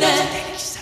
Thank you.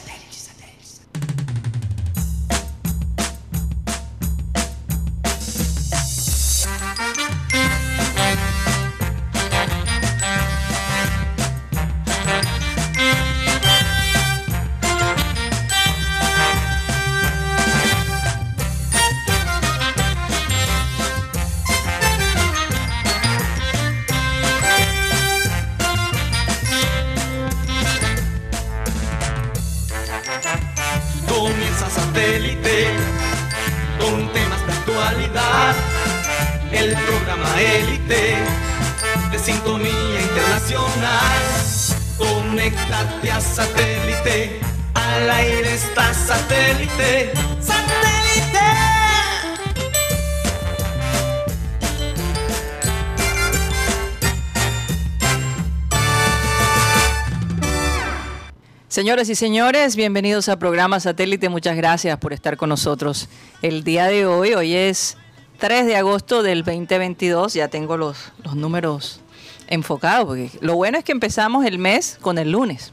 Señoras y señores, bienvenidos a programa Satélite. Muchas gracias por estar con nosotros el día de hoy. Hoy es 3 de agosto del 2022. Ya tengo los, los números enfocados. Lo bueno es que empezamos el mes con el lunes.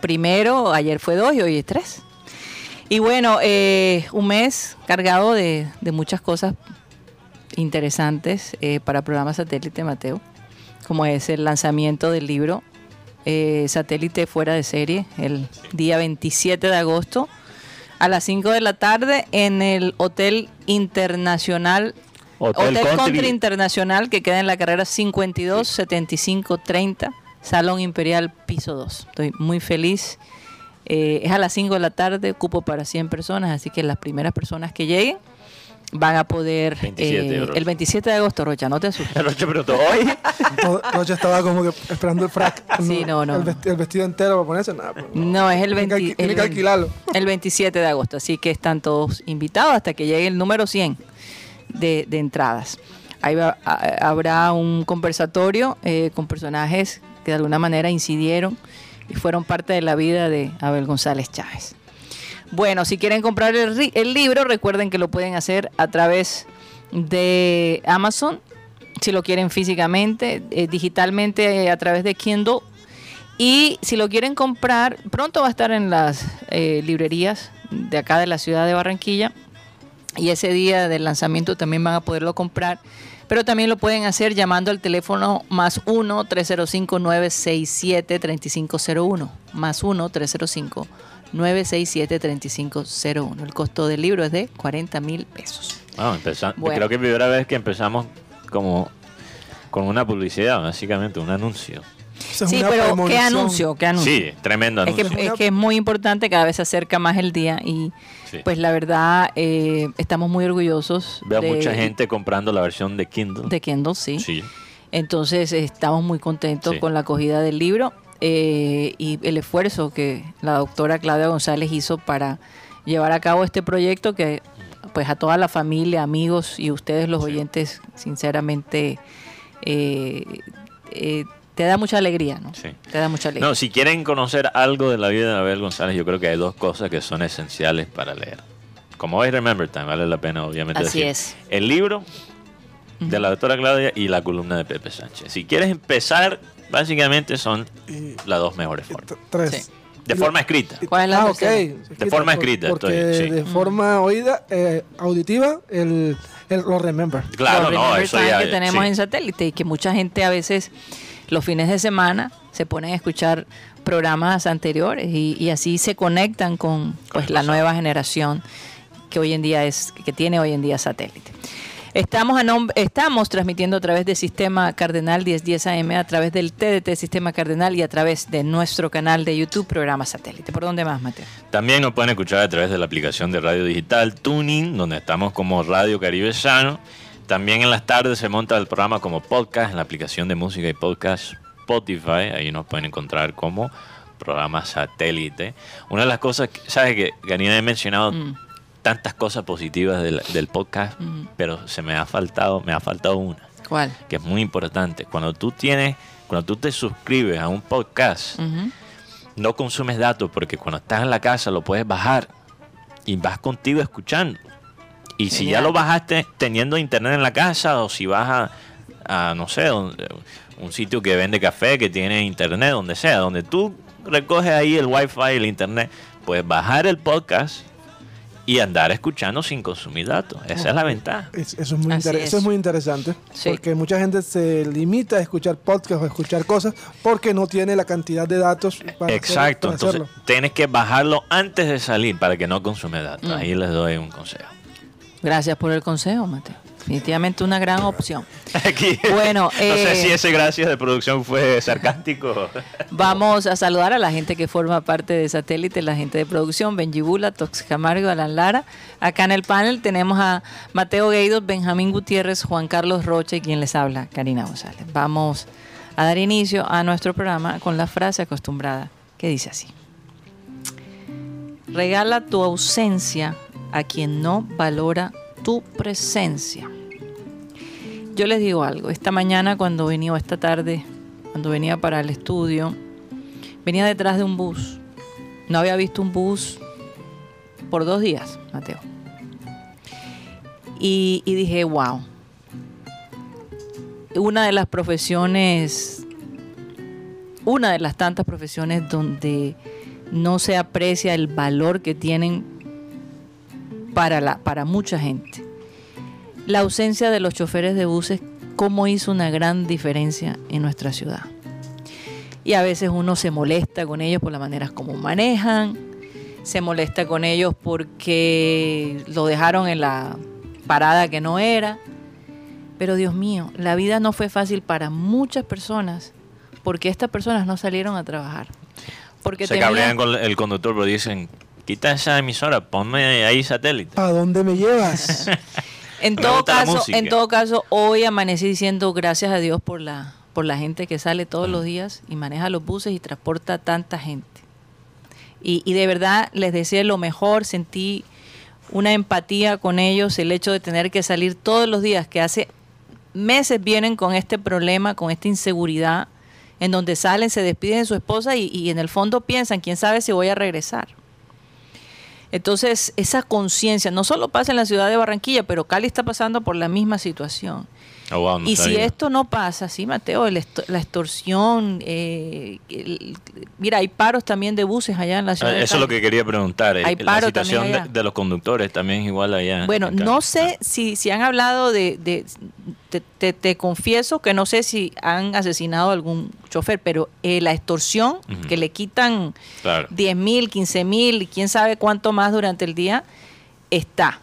Primero, ayer fue 2 y hoy es 3. Y bueno, eh, un mes cargado de, de muchas cosas interesantes eh, para programa Satélite, Mateo. Como es el lanzamiento del libro eh, satélite fuera de serie el día 27 de agosto a las 5 de la tarde en el Hotel Internacional Hotel Hotel, Country. Country Internacional que queda en la carrera 52 75 30 Salón Imperial piso 2. Estoy muy feliz. Eh, es a las 5 de la tarde, cupo para 100 personas, así que las primeras personas que lleguen van a poder 27, eh, el 27 de agosto, Rocha, no te asustes. Rocha, pero todo hoy. Rocha estaba como que esperando el frac. Sí, no, no. El, vesti- el vestido entero para ponerse, nada. pues, No, es el, Tiene que 20 tiene el que 20 alquilarlo. el 27 de agosto, así que están todos invitados hasta que llegue el número 100 de, de entradas. Ahí va- a- habrá un conversatorio eh, con personajes que de alguna manera incidieron y fueron parte de la vida de Abel González Chávez. Bueno, si quieren comprar el, el libro, recuerden que lo pueden hacer a través de Amazon, si lo quieren físicamente, eh, digitalmente eh, a través de Kindle. Y si lo quieren comprar, pronto va a estar en las eh, librerías de acá de la ciudad de Barranquilla. Y ese día del lanzamiento también van a poderlo comprar. Pero también lo pueden hacer llamando al teléfono más 1-305-967-3501. Más 1-305-967-3501. El costo del libro es de 40 mil pesos. Bueno. Creo que es la primera vez que empezamos como con una publicidad, básicamente, un anuncio. Eso Sí, pero ¿qué anuncio? ¿Qué anuncio? Sí, tremendo Es que, anuncio. es que es muy importante, cada vez se acerca más el día y Sí. pues la verdad eh, estamos muy orgullosos Veo de, mucha gente comprando la versión de Kindle. de Kindle, sí. Sí. Entonces estamos muy contentos Sí. con la acogida del libro eh, y el esfuerzo que la doctora Claudia González hizo para llevar a cabo este proyecto que pues a toda la familia, amigos y ustedes los oyentes, sinceramente eh, eh, te da mucha alegría, ¿no? Sí. Te da mucha alegría. No, si quieren conocer algo de la vida de Abel González, yo creo que hay dos cosas que son esenciales para leer. Como hoy Remember Time, vale la pena obviamente Así decir. es. El libro de la doctora Claudia y la columna de Pepe Sánchez. Si quieres empezar, básicamente son Y- las dos mejores y formas. Tres. Sí. De forma escrita. ¿Cuál es la ah? De forma escrita, Porque estoy- sí. de forma oída, eh, auditiva, el, el, lo remember. Claro, Los no, eso ya. que tenemos sí. en satélite y que mucha gente a veces los fines de semana se ponen a escuchar programas anteriores y, y así se conectan con pues la nueva generación que hoy en día es que tiene hoy en día satélite. Estamos, a estamos transmitiendo a través del sistema Cardenal 1010 AM, a través del TDT Sistema Cardenal y a través de nuestro canal de YouTube, programa satélite. ¿Por dónde más, Mateo? También nos pueden escuchar a través de la aplicación de radio digital Tuning, donde estamos como Radio Caribe Sano. También en las tardes se monta el programa como podcast en la aplicación de música y podcast Spotify. Ahí nos pueden encontrar como programa satélite. Una de las cosas, que- ¿sabes que Karina he mencionado Mm. Tantas cosas positivas del, del podcast, pero se me ha faltado, me ha faltado una, ¿Cuál? que es muy importante. Cuando tú tienes, cuando tú te suscribes a un podcast, no consumes datos porque cuando estás en la casa lo puedes bajar y vas contigo escuchando. Y si ya lo bajaste teniendo internet en la casa o si vas a, a, no sé, un, un sitio que vende café, que tiene internet, donde sea, donde tú recoges ahí el wifi, el internet, puedes bajar el podcast y andar escuchando sin consumir datos. Esa es la ventaja. Es- eso, es muy es. eso es muy interesante. Sí. Porque mucha gente se limita a escuchar podcasts o a escuchar cosas porque no tiene la cantidad de datos para, hacer- Exacto, para entonces hacerlo. tienes que bajarlo antes de salir para que no consume datos. Mm. Ahí les doy un consejo. Gracias por el consejo, Mateo. Definitivamente una gran opción. Aquí, Bueno, no sé eh, si ese gracias de producción fue sarcástico. Vamos a saludar a la gente que forma parte de Satélite, la gente de producción, Benji Bula, Tox Camargo, Alan Lara. Acá en el panel tenemos a Mateo Gueidos, Benjamín Gutiérrez, Juan Carlos Rocha y quien les habla, Karina González. Vamos a dar inicio a nuestro programa con la frase acostumbrada que dice así. Regala tu ausencia a quien no valora tu presencia. Yo les digo algo, esta mañana cuando venía, o esta tarde, cuando venía para el estudio, venía detrás de un bus. No había visto un bus por dos días, Mateo. Y, y dije, wow. Una de las profesiones, una de las tantas profesiones donde no se aprecia el valor que tienen para, la, para mucha gente. La ausencia de los choferes de buses, cómo hizo una gran diferencia en nuestra ciudad. Y a veces uno se molesta con ellos por las maneras como manejan, se molesta con ellos porque lo dejaron en la parada que no era. Pero Dios mío, la vida no fue fácil para muchas personas porque estas personas no salieron a trabajar. Porque Se cabrean con el conductor, pero dicen, quita esa emisora, ponme ahí satélite. ¿A dónde me llevas? En todo caso, en todo caso, hoy amanecí diciendo gracias a Dios por la por la gente que sale todos los días y maneja los buses y transporta tanta gente. Y, y de verdad les deseo lo mejor, sentí una empatía con ellos, el hecho de tener que salir todos los días, que hace meses vienen con este problema, con esta inseguridad, en donde salen, se despiden de su esposa y, y en el fondo piensan, quién sabe si voy a regresar. Entonces, esa conciencia no solo pasa en la ciudad de Barranquilla, pero Cali está pasando por la misma situación. Oh, wow, no y si esto no pasa, sí, Mateo, el la extorsión, eh, el- mira, hay paros también de buses allá en la ciudad. Ah, de Eso es lo que quería preguntar. el- Hay la situación de, los conductores también es igual allá. Bueno, no sé si, si han hablado de, de- te, te- te confieso que no sé si han asesinado a algún chofer, pero eh, la extorsión que le quitan Claro. 10 mil, 15 mil y quién sabe cuánto más durante el día, está.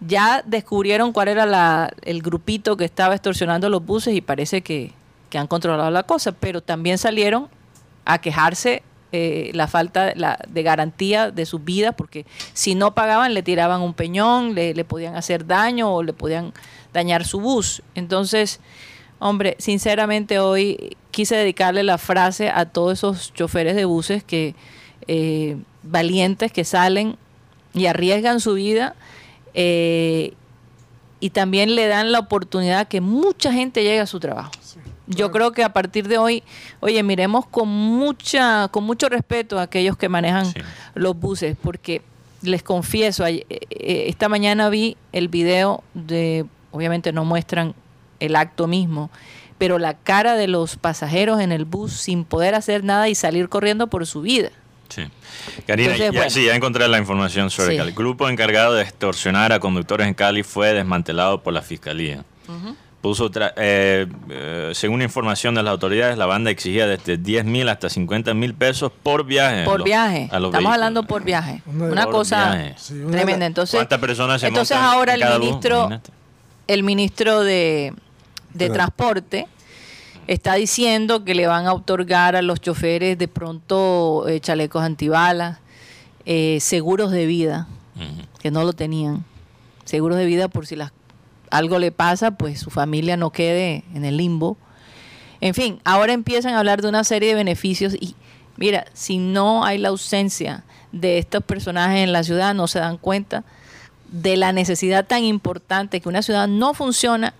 Ya descubrieron cuál era la- el grupito que estaba extorsionando los buses y parece que, que han controlado la cosa, pero también salieron a quejarse eh, la falta la- de garantía de sus vidas, porque si no pagaban le tiraban un peñón, le, le podían hacer daño o le podían dañar su bus. Entonces, hombre, sinceramente hoy quise dedicarle la frase a todos esos choferes de buses que eh, valientes que salen y arriesgan su vida eh, y también le dan la oportunidad a que mucha gente llegue a su trabajo. Yo creo que a partir de hoy, oye, miremos con mucha, con mucho respeto a aquellos que manejan Sí. los buses, porque les confieso, eh, esta mañana vi el video de, obviamente no muestran el acto mismo, pero la cara de los pasajeros en el bus sin poder hacer nada y salir corriendo por su vida. Sí. Karina, Entonces, ya, bueno. sí, ya encontré la información sobre Sí. Cali. El grupo encargado de extorsionar a conductores en Cali fue desmantelado por la fiscalía. Puso tra- eh, eh, según información de las autoridades, la banda exigía desde 10 mil hasta 50 mil pesos por viaje. Por los- viaje. a los Estamos vehículos. hablando por viaje. Una- Una Por cosa viaje. Tremenda. Entonces, ¿Cuántas personas se entonces ahora en el bus? El ministro de, de. Transporte está diciendo que le van a otorgar a los choferes de pronto eh, chalecos antibalas, eh, seguros de vida, que no lo tenían. Seguros de vida por si las, algo le pasa, pues su familia no quede en el limbo. En fin, ahora empiezan a hablar de una serie de beneficios y mira, si no hay la ausencia de estos personajes en la ciudad, no se dan cuenta de la necesidad tan importante que una ciudad no funciona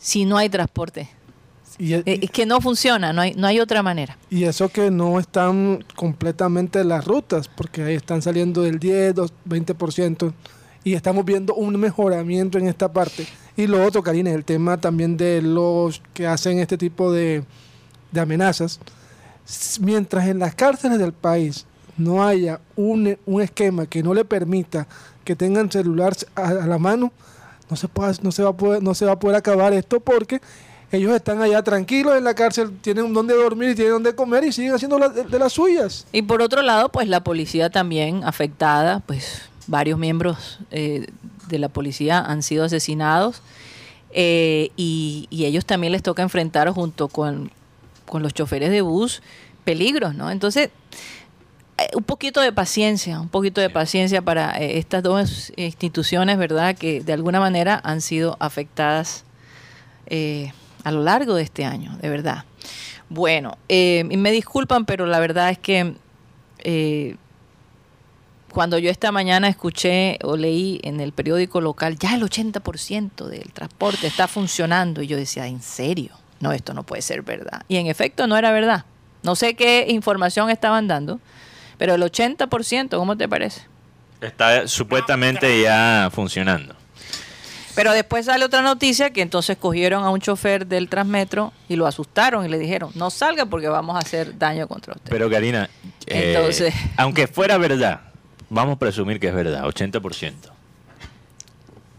si no hay transporte. Y, Eh, Es que no funciona, no hay, no hay otra manera. y eso que no están completamente las rutas, porque ahí están saliendo del 10, dos- 20%, y estamos viendo un mejoramiento en esta parte. Y lo otro, Karina, es el tema también de los que hacen este tipo de, de amenazas. Mientras en las cárceles del país no haya un, un esquema que no le permita que tengan celular a, la mano, no se, puede, no, se va a poder, no se va a poder acabar esto porque ellos están allá tranquilos en la cárcel, tienen donde dormir y tienen donde comer y siguen haciendo de, las suyas. Y por otro lado, pues la policía también afectada, pues varios miembros eh, de la policía han sido asesinados eh, y, y ellos también les toca enfrentar junto con, con los choferes de bus peligros, ¿no? Entonces, un poquito de paciencia, un poquito de paciencia para eh, estas dos instituciones, ¿verdad? Que de alguna manera han sido afectadas eh, a lo largo de este año, de verdad. Bueno, eh, y me disculpan, pero la verdad es que eh, cuando yo esta mañana escuché o leí en el periódico local, ya el 80% del transporte está funcionando, y yo decía, ¿en serio? No, esto no puede ser verdad. Y en efecto no era verdad. No sé qué información estaban dando, pero el 80%, ¿cómo te parece? Está supuestamente ya funcionando. Pero después sale otra noticia que entonces cogieron a un chofer del Transmetro y lo asustaron y le dijeron, no salga porque vamos a hacer daño contra usted. Pero Karina, eh, Entonces- aunque fuera verdad, vamos a presumir que es verdad, 80%.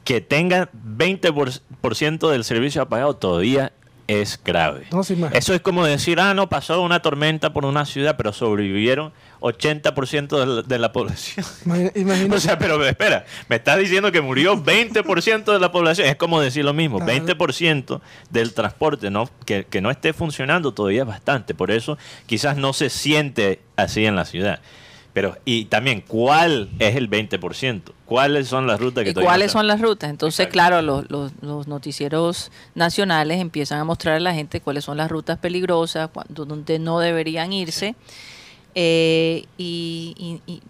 Que tenga 20% del servicio apagado todavía es grave. No. Eso es como decir, ah, no, pasó una tormenta por una ciudad, pero sobrevivieron 80% de la, de la población. Imagínate- O sea, pero espera, me estás diciendo que murió 20% de la población. Es como decir lo mismo, Claro. 20% del transporte ¿no? Que, que no esté funcionando todavía es bastante. Por eso quizás no se siente así en la ciudad. Pero, y también, ¿cuál es el 20%? ¿Cuáles son las rutas que ¿Y cuáles son las rutas? Entonces, Exacto. claro, los, los- los noticieros nacionales empiezan a mostrar a la gente cuáles son las rutas peligrosas, cuándo- donde no deberían irse. Eh, y y- y,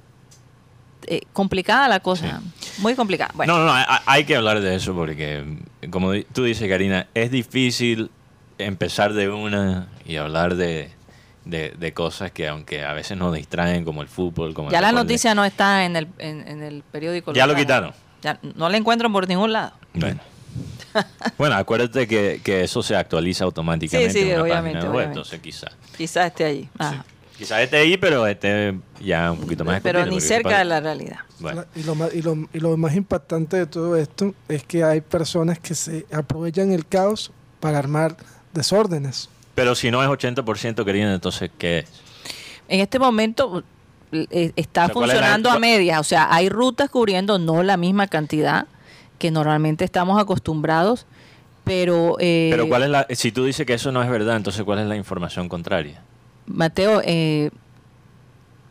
eh, complicada la cosa, muy complicada. Bueno, No, no, hay, hay que hablar de eso porque, como tú dices, Karina, es difícil empezar de una y hablar de, de- de cosas que aunque a veces nos distraen, como el fútbol, como el ya la deporte. noticia no está en el, en, en el periódico. Ya lo quitaron. Ya no la encuentran por ningún lado. Bueno. bueno, acuérdate que, que eso se actualiza automáticamente Sí, sí, en una obviamente, página web, obviamente. entonces quizás. Quizás esté allí. Ajá. Quizás esté ahí, pero esté ya un poquito más Pero ni cerca de la realidad. Bueno, Y lo, más, y, lo, y lo más impactante de todo esto es que hay personas que se aprovechan el caos para armar desórdenes. Pero si no es 80% querido, entonces ¿qué es? En este momento eh, está O sea, ¿cuál es la- funcionando a medias, o sea, hay rutas cubriendo no la misma cantidad que normalmente estamos acostumbrados, pero, eh, Pero cuál es la, si tú dices que eso no es verdad, entonces ¿cuál es la información contraria? Mateo, eh,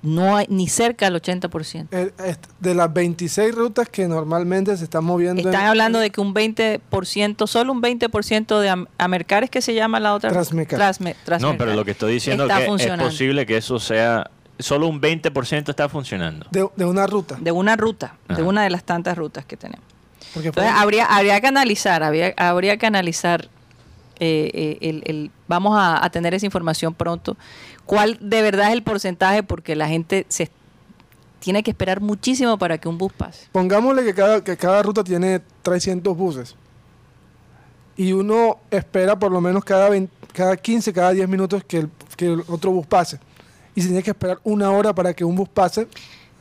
no hay ni cerca del 80%. Eh, est- De las 26 rutas que normalmente se están moviendo Están en- hablando de que un 20%, solo un 20% de Am- Amercar es que se llama la otra. Transmecar. Transme- No, Transmecar. pero lo que estoy diciendo Está es que es posible que eso sea, solo un 20% está funcionando. de, de una ruta. De una ruta, de Ajá. una de las tantas rutas que tenemos. Porque Entonces habría, habría que analizar, habría, habría que analizar, eh, eh, el, el- vamos a, a tener esa información pronto, cuál de verdad es el porcentaje, porque la gente se tiene que esperar muchísimo para que un bus pase. Pongámosle que cada, que cada ruta tiene 300 buses. Y uno espera por lo menos cada, 20 cada 15, cada 10 minutos que el, que el otro bus pase. Y se tiene que esperar una hora para que un bus pase.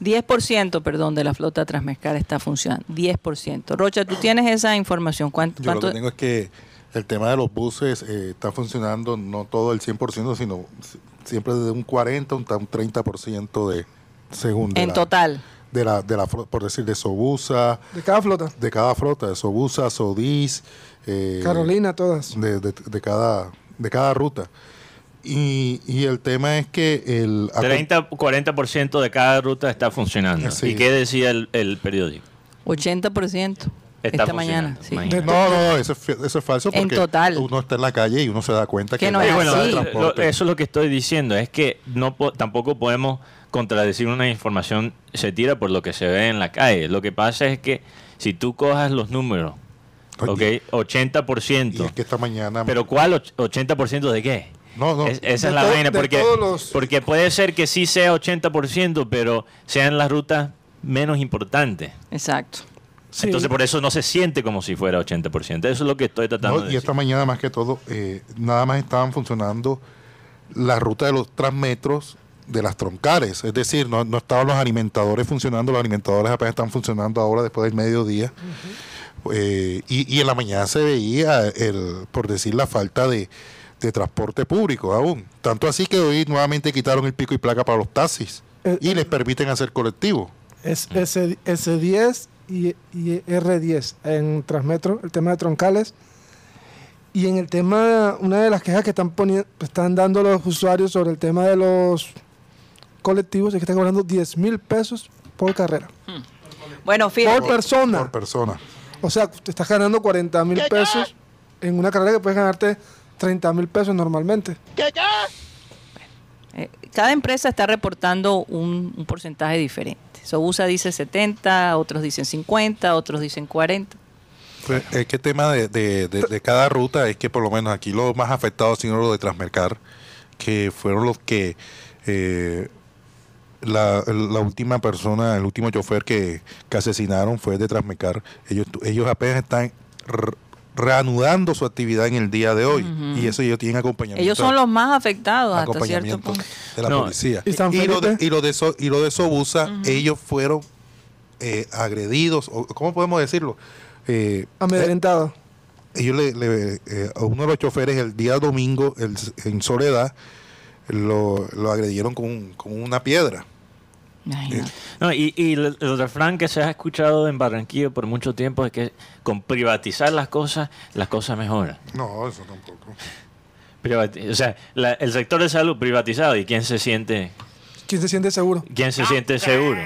10%, perdón, de la flota Transmescar está funcionando. 10%. Rocha, tú tienes esa información. ¿Cuánto? Yo lo que tengo es que el tema de los buses eh, está funcionando no todo el 100%, sino si- siempre desde un 40 hasta un 30% de según de en la- total. de la de la por decir de Sobusa, De cada flota. de cada flota, de Sobusa, Sodis, eh, Carolina, todas. de, de- de cada de cada ruta. Y, y el tema es que el 30 40% de cada ruta está funcionando. Sí. ¿Y qué decía el, el periódico? 80% Esta mañana. sí. no, no, no, eso es, eso es falso En porque total. uno está en la calle y uno se da cuenta Que que, no es bueno, así. lo- eso es lo que estoy diciendo, es que no po- tampoco podemos contradecir una información, se tira por lo que se ve en la calle. Lo que pasa es que si tú cojas los números, Oye, ok, 80%, Y es que esta mañana pero ¿cuál och- 80% de qué? no, no, Es- esa De es la vaina, porque, los- porque puede ser que sí sea 80%, pero sean las rutas menos importantes. Exacto. Sí. Entonces por eso no se siente como si fuera 80%. Eso es lo que estoy tratando No, de y esta mañana más que todo, eh, nada más estaban funcionando la ruta de los transmetros de las troncales. Es decir, no, no estaban los alimentadores funcionando, los alimentadores apenas están funcionando ahora después del mediodía. Eh, y, y en la mañana se veía, el, por decir, la falta de, de transporte público aún. Tanto así que hoy nuevamente quitaron el pico y placa para los taxis Eh, y les permiten hacer colectivo. Es S, S10 y, y R10 en Transmetro, el tema de troncales. Y en el tema, una de las quejas que están poniendo, están dando los usuarios sobre el tema de los colectivos es que están cobrando 10 mil pesos por carrera. Bueno, Por fíjate, persona. Por persona. O sea, te estás ganando 40 mil pesos en una carrera que puedes ganarte 30 mil pesos normalmente. eh, cada empresa está reportando un, un porcentaje diferente. Sobusa dice 70, otros dicen 50, otros dicen 40. Pues, es que el tema de, cada ruta es que por lo menos aquí los más afectados sino los de Transmercar, que fueron los que eh, la, última persona, el último chofer que, asesinaron fue de Transmercar. Ellos, apenas están reanudando su actividad en el día de hoy y eso ellos tienen acompañamiento. Ellos son los más afectados hasta cierto acompañamiento punto. de la No, policía. ¿y San y, lo de, y lo de So- y lo de Sobusa, ellos fueron eh, agredidos, o ¿cómo podemos decirlo? Eh, Amedrentado. ellos le, le- eh, a uno de los choferes el día domingo el- en Soledad lo, lo agredieron con, un- con una piedra. Imagínate. No, y, y el, el refrán que se ha escuchado en Barranquilla por mucho tiempo es que con privatizar las cosas, las cosas mejoran. No, eso tampoco. Privati- o sea, la- el sector de salud privatizado y quién se siente, ¿Quién se siente seguro? quién se siente seguro.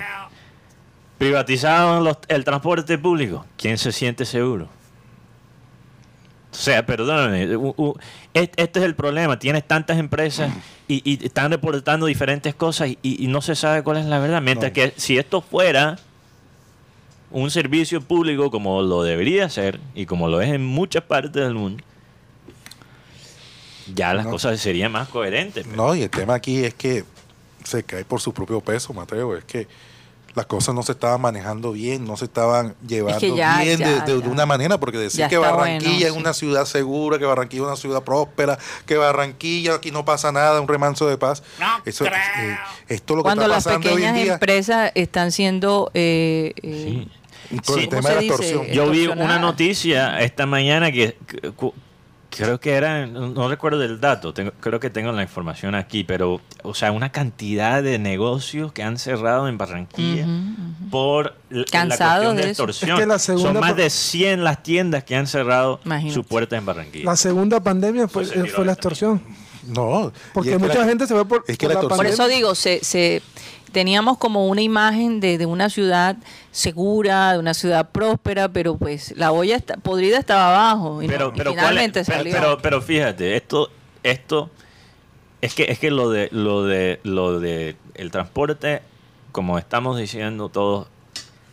Privatizado los- el transporte público, quién se siente seguro. O sea, perdóname, u- u- est- este es el problema. Tienes tantas empresas y, y están reportando diferentes cosas y, y no se sabe cuál es la verdad. Mientras No. que si esto fuera un servicio público como lo debería ser y como lo es en muchas partes del mundo, ya las No. cosas serían más coherentes. pero- No, y el tema aquí es que se cae por su propio peso, Mateo. Es que las cosas no se estaban manejando bien, no se estaban llevando ya, bien de- ya, de, de ya. una manera, porque decir que está Barranquilla bueno, es sí. una ciudad segura, que Barranquilla es una ciudad próspera, que Barranquilla aquí no pasa nada, un remanso de paz. Eso, eh, esto es lo que Cuando está las pasando hoy en pequeñas día empresas están siendo... eh, eh, Sí. el Sí. tema ¿Cómo de la se dice? extorsión. Yo vi una noticia esta mañana que, que- creo que era, no recuerdo el dato, tengo- creo que tengo la información aquí, pero, o sea, una cantidad de negocios que han cerrado en Barranquilla por la cuestión de, extorsión. Es que la segunda Son más de 100 las tiendas que han cerrado Imagínate. su puerta en Barranquilla. La segunda pandemia fue, Pues se eh, fue la extorsión. No, Porque mucha la- gente se ve por, es que por la la extorsión- Por pandemia. eso digo, se, se teníamos como una imagen de, de una ciudad segura, de una ciudad próspera, pero pues la olla está, podrida estaba abajo y, no- pero, finalmente pero, salió. pero, pero fíjate, esto, esto es que es que lo de lo de lo de el transporte, como estamos diciendo todos,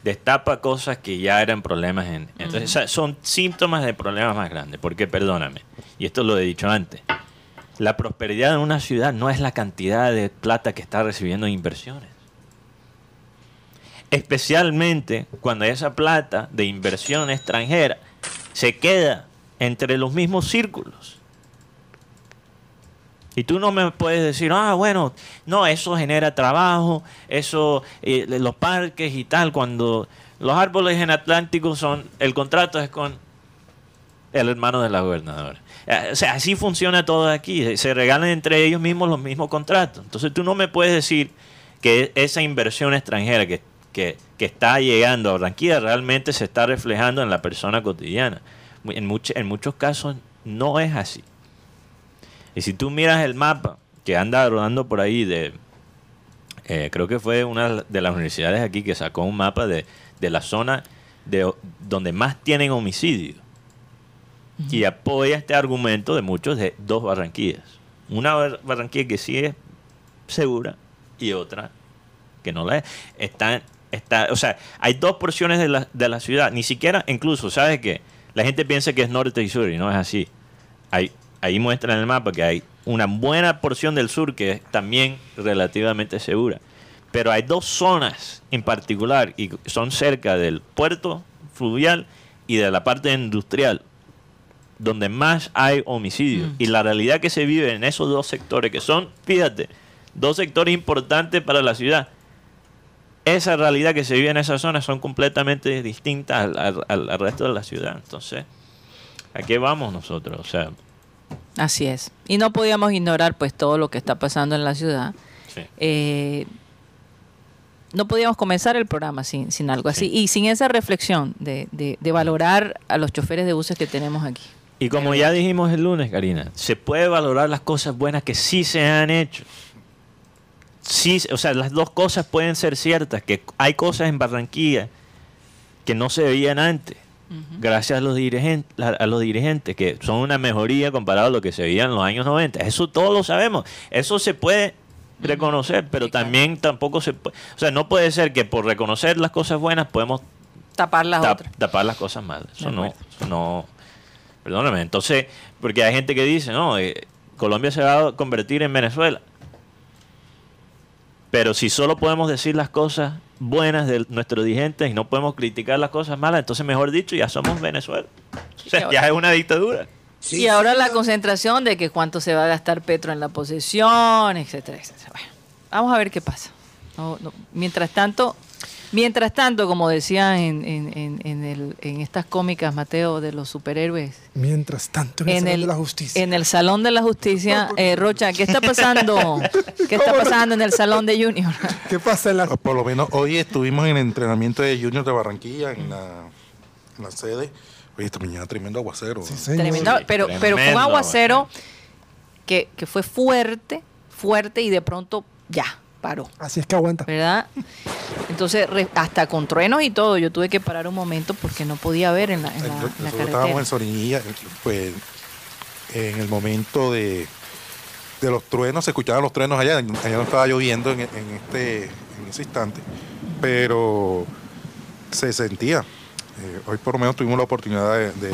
destapa cosas que ya eran problemas en. Entonces, son síntomas de problemas más grandes. Porque, perdóname, y esto lo he dicho antes, la prosperidad en una ciudad no es la cantidad de plata que está recibiendo en inversiones. Especialmente cuando esa plata de inversión extranjera se queda entre los mismos círculos. Y tú no me puedes decir, ah, bueno, no, eso genera trabajo, eso, eh, los parques y tal, cuando los árboles en Atlántico son, el contrato es con el hermano de la gobernadora. Eh, O sea, así funciona todo aquí, se regalan entre ellos mismos los mismos contratos. Entonces tú no me puedes decir que esa inversión extranjera que, que, que está llegando a Barranquilla realmente se está reflejando en la persona cotidiana. En, much- en muchos casos no es así. Y si tú miras el mapa que anda rodando por ahí de... eh, creo que fue una de las universidades aquí que sacó un mapa de, de la zona de, donde más tienen homicidios. Y apoya este argumento de muchos de dos Barranquillas. Una Bar- Barranquilla que sí es segura y otra que no la es. Está, o sea, hay dos porciones de la, de la ciudad. Ni siquiera, incluso, ¿sabes qué? La gente piensa que es norte y sur y no es así. Ahí muestra en el mapa que hay una buena porción del sur que es también relativamente segura. Pero hay dos zonas en particular y son cerca del puerto fluvial y de la parte industrial donde más hay homicidios. Mm. Y la realidad que se vive en esos dos sectores, que son, fíjate, dos sectores importantes para la ciudad, esa realidad que se vive en esa zona son completamente distintas al, al- al- al resto de la ciudad. Entonces, ¿a qué vamos nosotros? O sea, Así es. Y no podíamos ignorar pues todo lo que está pasando en la ciudad. sí. Eh, no podíamos comenzar el programa sin, sin algo así y sin esa reflexión de, de- de valorar a los choferes de buses que tenemos aquí. Y como ya dijimos el lunes, Karina, se puede valorar las cosas buenas que sí se han hecho. Sí, o sea, las dos cosas pueden ser ciertas, que hay cosas en Barranquilla que no se veían antes, gracias a los, dirigentes, a los dirigentes, que son una mejoría comparado a lo que se veía en los años 90. Eso todos lo sabemos. Eso se puede reconocer, pero Sí, claro. también tampoco se puede... O sea, no puede ser que por reconocer las cosas buenas podemos Tapar las tap- otras. tapar las cosas malas. Eso no, eso no. Perdóname. Entonces, porque hay gente que dice, no, eh, Colombia se va a convertir en Venezuela. Pero si solo podemos decir las cosas buenas de nuestros dirigentes y no podemos criticar las cosas malas, entonces, mejor dicho, ya somos Venezuela. O sea, Sí, ya es una dictadura. y ahora la concentración de que cuánto se va a gastar Petro en la posesión, etcétera, etcétera. Bueno, vamos a ver qué pasa. No, no, Mientras tanto, mientras tanto, como decía en, en, en, en el, en estas cómicas, Mateo, de los superhéroes, Mientras tanto, en, en el, el, de la justicia. en el Salón de la Justicia, eh, Rocha, ¿qué está pasando? ¿Qué está pasando en el Salón de Junior? ¿Qué pasa en la O Por lo menos hoy estuvimos en el entrenamiento de Junior de Barranquilla, en la, en la sede. Oye, esta mañana tremendo aguacero. Sí, señor. Tremendo, Sí, pero, pero fue un tremendo aguacero que, que fue fuerte, fuerte y de pronto ya paró, Así es que aguanta. ¿verdad? Entonces, re- hasta con truenos y todo, yo tuve que parar un momento porque no podía ver en la, en la- en la Nosotros carretera. estábamos en Sorinilla, pues en el momento de, de los truenos, se escuchaban los truenos allá, allá no estaba lloviendo en, en este, en ese instante, pero se sentía. Eh, hoy por lo menos tuvimos la oportunidad de, de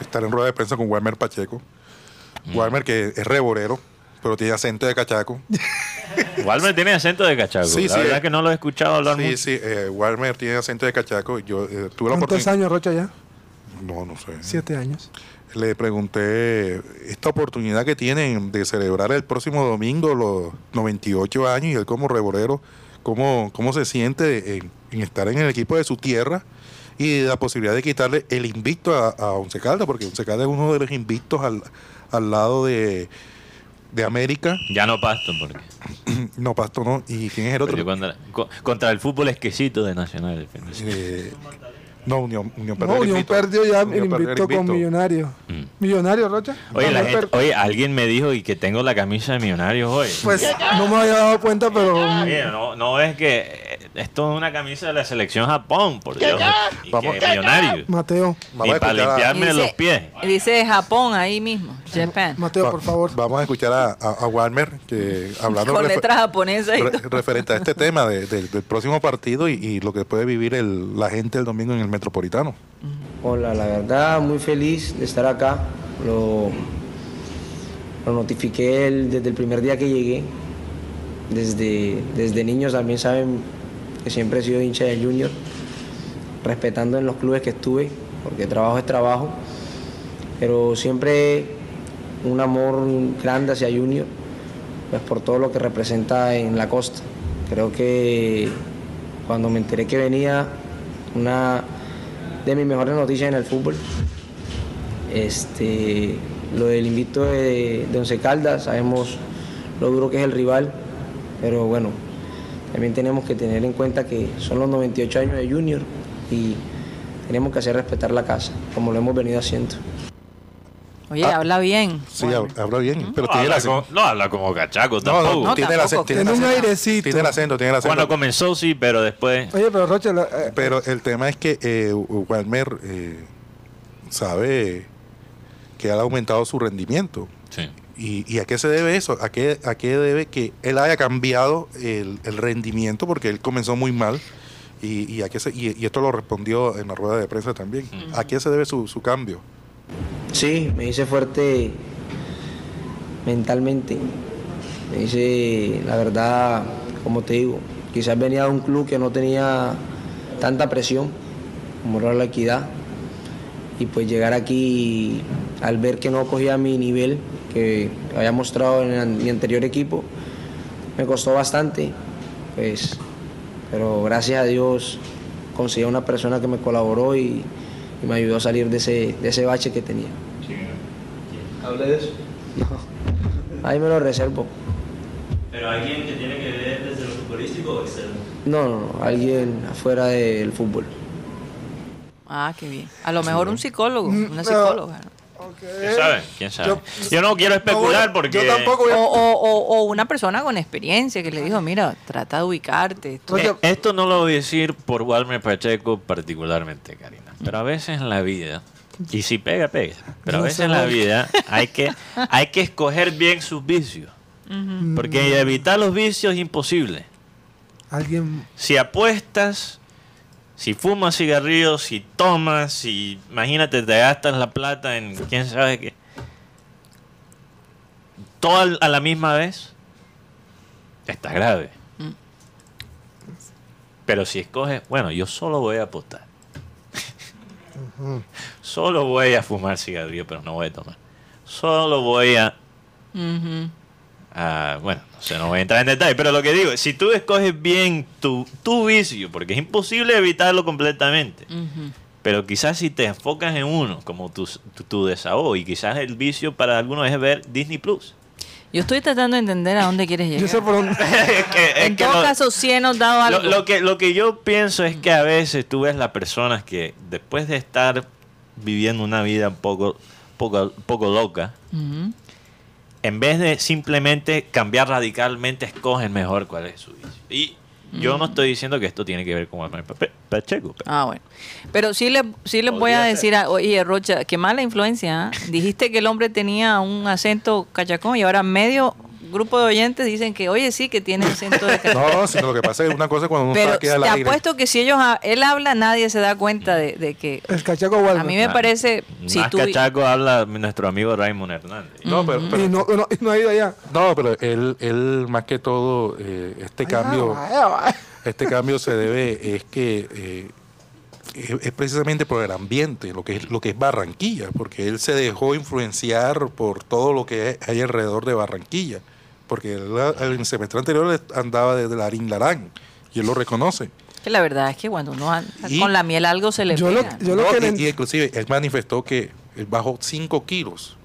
estar en rueda de prensa con Walmer Pacheco. Mm. Walmer que es reborero, pero tiene acento de cachaco. Walmer tiene acento de cachaco. Sí, la sí, verdad eh. que no lo he escuchado hablar Sí, mucho. sí, eh, Walmer tiene acento de cachaco. Yo eh, tuve la ¿Cuántos años, Rocha, ya? No, no sé. Siete años. Le pregunté esta oportunidad que tienen de celebrar el próximo domingo los 98 años y él como reborero, cómo, cómo se siente en, en estar en el equipo de su tierra y la posibilidad de quitarle el invicto a, a Once Caldas, porque Once Caldas es uno de los invictos al, al lado de, de América. Ya no pasto porque No, Pasto no. ¿Y quién es el otro? contra, co- contra el fútbol exquisito de Nacional. Eh, no, Unión, Unión No, perdió el Unión perdió ya Unión el perdió invicto con Millonario. Mm. ¿Millonario, Rocha? Oye, la No, gente- oye, alguien me dijo y que tengo la camisa de Millonarios hoy. Pues no me había dado cuenta, pero Oye, no, no es que esto es una camisa de la selección Japón, por Dios. Y Vamos. que Millonarios. Mateo, Vamos Ni a para escuchar a- limpiarme los pies. dice Japón ahí mismo, Japan, Mateo, Va- por favor. Vamos a escuchar a, a, a Walmer, que hablando con refer- letras japonesas y re- todo. referente a este tema de- de- del próximo partido y, y lo que puede vivir el- la gente el domingo en el Metropolitano. Hola, la verdad muy feliz de estar acá. Lo, lo notifiqué el- desde el primer día que llegué. Desde, desde niños también saben que siempre he sido hincha de Junior, respetando en los clubes que estuve, porque trabajo es trabajo, pero siempre un amor grande hacia Junior, pues por todo lo que representa en la costa. Creo que cuando me enteré que venía una de mis mejores noticias en el fútbol. Este, lo del invito de, de Once Caldas, sabemos lo duro que es el rival, pero bueno, también tenemos que tener en cuenta que son los 98 años de Junior y tenemos que hacer respetar la casa, como lo hemos venido haciendo. Oye, Ah. habla bien. Sí, Bueno. habla bien, pero No tiene el habla, acento. como, no habla como cachaco No, tampoco. no, No, tiene el acento. tampoco. Tiene, el Tiene un acento, airecito. tiene el acento, tiene el acento. Cuando comenzó sí, pero después... Oye, pero Rocha, la- eh, Pero el tema es que eh, Walmer eh, sabe que ha aumentado su rendimiento. Sí. ¿Y, y a qué se debe eso? ¿A qué, a qué debe que él haya cambiado el, rendimiento? Porque él comenzó muy mal. Y, y, a qué se- y, y esto lo respondió en la rueda de prensa también. ¿A qué se debe su, su cambio? Sí, me hice fuerte mentalmente. Me hice, la verdad, como te digo, quizás venía de un club que no tenía tanta presión, como era la equidad. y pues llegar aquí al ver que no cogía mi nivel que había mostrado en mi anterior equipo, me costó bastante, pues, pero gracias a Dios conseguí a una persona que me colaboró y, y me ayudó a salir de ese, de ese bache que tenía. Hable de eso. Ahí me lo reservo. Pero alguien que tiene que ver desde lo futbolístico o externo. No, no, no, alguien afuera del fútbol. Ah, qué bien. A lo mejor un psicólogo, Mm, una no. psicóloga. ¿no? ¿Quién sabe? ¿Quién sabe? Yo- Yo, no quiero especular No, porque... Yo tampoco voy O, a- o- o- o una persona con experiencia que le dijo, mira, trata de ubicarte. Esto- Eh, Esto no lo voy a decir por Walmer Pacheco particularmente, Karina. Pero a veces en la vida, y si pega, pega. Pero a veces en la vida hay que, hay que escoger bien sus vicios. Porque evitar los vicios es imposible. Alguien. Si apuestas, si fumas cigarrillos, si tomas, si imagínate te gastas la plata en quién sabe qué. Todo a la misma vez, está grave. Mm. Pero si escoges, bueno, yo solo voy a apostar. Solo voy a fumar cigarrillo, pero no voy a tomar. Solo voy a. Ah, bueno, no sé, no voy a entrar en detalle, pero lo que digo, si tú escoges bien tu, tu vicio, porque es imposible evitarlo completamente, pero quizás si te enfocas en uno, como tu, tu, tu desahogo, y quizás el vicio para algunos es ver Disney Plus. Yo estoy tratando de entender a dónde quieres llegar. Yo sé por dónde. Es que- es en que todo lo- caso, sí algo. lo que, lo que yo pienso es que a veces tú ves las personas que después de estar viviendo una vida un poco, poco, poco loca. En vez de simplemente cambiar radicalmente, escogen mejor cuál es su vicio. Y yo no estoy diciendo que esto tiene que ver con Pape- Pacheco. Ah, bueno. Pero sí les sí les voy a decir, a- oye, Rocha, qué mala influencia. ¿ah? Dijiste que el hombre tenía un acento cachacón y ahora medio grupo de oyentes dicen que, oye, sí, que tiene acento de. No, sino lo que pasa es que una cosa cuando uno Pero está aquí al te aire. apuesto que si ellos ha- él habla, nadie se da cuenta de, de que... El cachaco Walmer. A mí me Ah, parece, si Más tú... cachaco habla nuestro amigo Raymond Hernández. No, pero, pero- Y no, no, no ha ido allá. no, pero él, él más que todo, eh, este cambio, vaya. este cambio se debe es que eh, es, es precisamente por el ambiente, lo que es lo que es Barranquilla, porque él se dejó influenciar por todo lo que hay alrededor de Barranquilla, porque él, en el semestre anterior andaba desde Larín Larán y él lo reconoce. Que la verdad es que cuando uno anda Y- con la miel algo se le Yo lo- pega. yo lo No, que y, y inclusive él manifestó que él bajó 5 kilos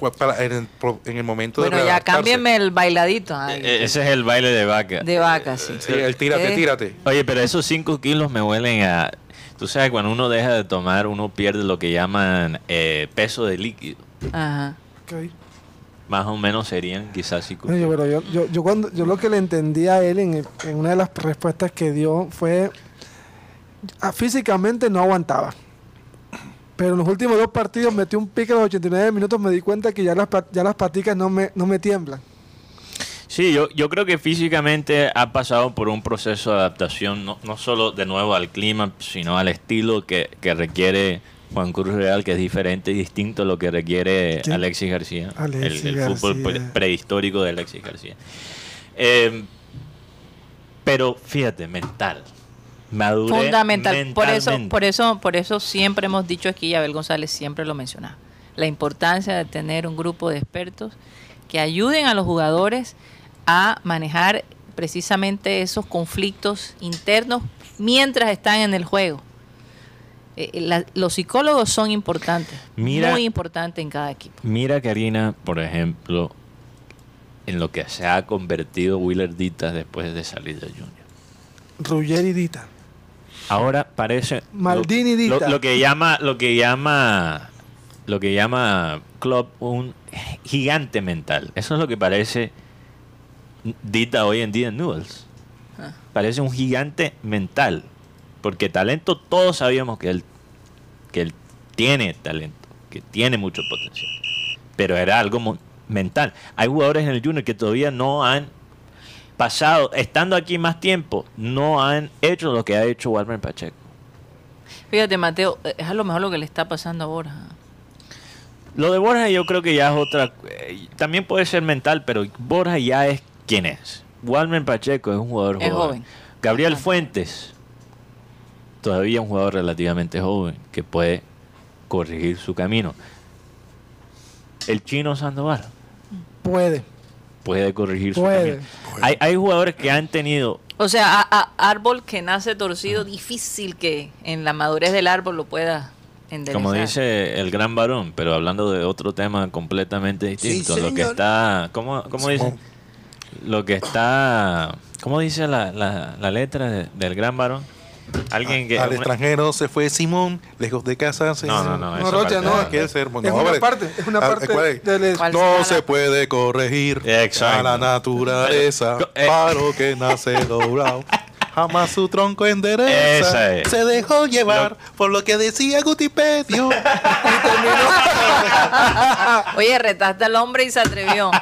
cua- para- en, el, en el momento Bueno, de ya cámbienme el bailadito. ay, Eh, Ese es el baile de vaca. de vaca, sí. Sí, el tírate, ¿Qué? tírate. Oye, pero esos 5 kilos me huelen a... Tú sabes, cuando uno deja de tomar, uno pierde lo que llaman eh, peso de líquido. Ajá. Ok. Más o menos serían quizás 5 Oye, pero yo, yo, yo, cuando, yo lo que le entendí a él en, en una de las respuestas que dio fue ah, físicamente no aguantaba. Pero en los últimos dos partidos metió un pique a los 89 minutos, me di cuenta que ya las, ya las paticas no me, no me tiemblan. Sí, yo, yo creo que físicamente ha pasado por un proceso de adaptación, no, no solo de nuevo al clima, sino al estilo que, que requiere Juan Cruz Real, que es diferente y distinto a lo que requiere. Alexis García, Alexis el, el fútbol García. prehistórico de Alexis García. Eh, pero fíjate, mental. Madurez Fundamental. Por eso, por eso, por eso siempre hemos dicho aquí, y Abel González siempre lo menciona, la importancia de tener un grupo de expertos que ayuden a los jugadores a manejar precisamente esos conflictos internos mientras están en el juego. Eh, eh, la- los psicólogos son importantes, Mira- muy importantes en cada equipo. Mira, Karina, por ejemplo, en lo que se ha convertido Willer Ditas después de salir de Junior. Ruggeri Dita. Ahora parece Maldini lo, Dita. lo- lo que llama lo que llama lo que llama Klopp un gigante mental. Eso es lo que parece Dita hoy en día en Newells. Ah. Parece un gigante mental, porque talento todos sabíamos que él que él tiene talento, que tiene mucho potencial, pero era algo mental. Hay jugadores en el Junior que todavía no han pasado, estando aquí más tiempo, no han hecho lo que ha hecho Walmer Pacheco. Fíjate, Mateo, eh, es a lo mejor lo que le está pasando ahora. Lo de Borja yo creo que ya es otra... eh, también puede ser mental, pero Borja ya es quien es. Walmer Pacheco es un jugador Es joven. joven. Gabriel. Fuentes, todavía un jugador relativamente joven, que puede corregir su camino. El chino Sandoval Puede. puede corregir Puede. su camino. Hay, hay jugadores que han tenido O sea, a- a- árbol que nace torcido, difícil que en la madurez del árbol lo pueda enderezar. Como dice el gran varón, pero hablando de otro tema completamente distinto, lo que está, ¿cómo, cómo dice? Lo que está, ¿cómo dice la, la, la letra de- del gran varón? Alguien que... Al una- extranjero se fue Simón, lejos de casa. se- No, no, no, No, Rocha, no. Ah, ser, es no, una parte, es una Ah, parte ¿cuál es? del ¿Cuál No se puede corregir Exacto. a la naturaleza, Pero, eh, paro que nace doblado. Jamás su tronco endereza. Esa es. Se dejó llevar por lo que decía Gutipedio. Oye, retaste al hombre y se atrevió.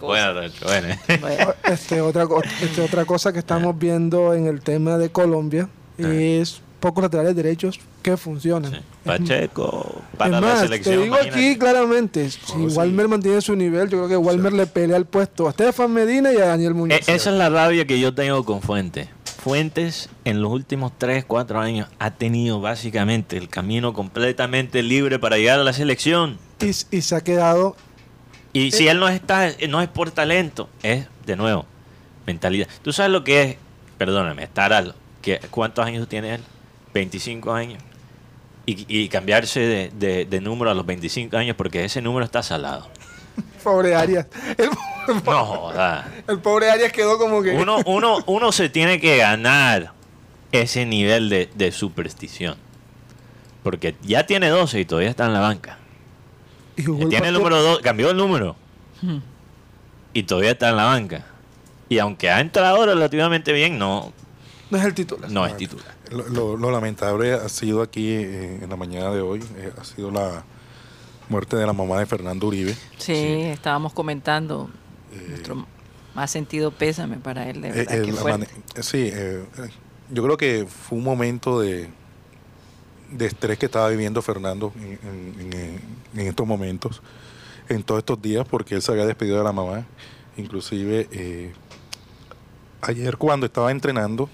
Bueno, Rocho, bueno. Bueno, Este, otra, este, otra cosa que estamos viendo en el tema de Colombia es pocos laterales derechos que funcionan. Sí. Pacheco Es para la más, selección. te digo imagínate. aquí claramente, si Walmer mantiene su nivel, yo creo que Walmer le pelea el puesto a Estefan Medina y a Daniel E- Muñoz. esa es la rabia que yo tengo con Fuentes. Fuentes en los últimos 3, 4 años ha tenido básicamente el camino completamente libre para llegar a la selección. y, y se ha quedado Y si él no está, no es por talento, es de nuevo mentalidad. ¿Tú sabes lo que es? Perdóname, estar al que ¿cuántos años tiene él? 25 años. Y, y cambiarse de, de- de número a los 25 años porque ese número está salado. pobre Arias. El, No joda. el pobre Arias quedó como que... Uno, uno, uno se tiene que ganar ese nivel de, de superstición. Porque ya tiene 12 y todavía está en la banca. y jugó el Tiene el número 2, cambió el número. Y todavía está en la banca. Y aunque ha entrado relativamente bien, no, No es el titular. no es titular. Lo, lo- lo lamentable ha sido aquí eh, en la mañana de hoy, eh, ha sido la muerte de la mamá de Fernando Uribe. sí, estábamos comentando nuestro más sentido pésame para él, de Eh, verdad. eh, que sí, eh, eh, yo creo que fue un momento de, de estrés que estaba viviendo Fernando en, en- en- en estos momentos, en todos estos días, porque él se había despedido de la mamá. Inclusive, eh, ayer cuando estaba entrenando,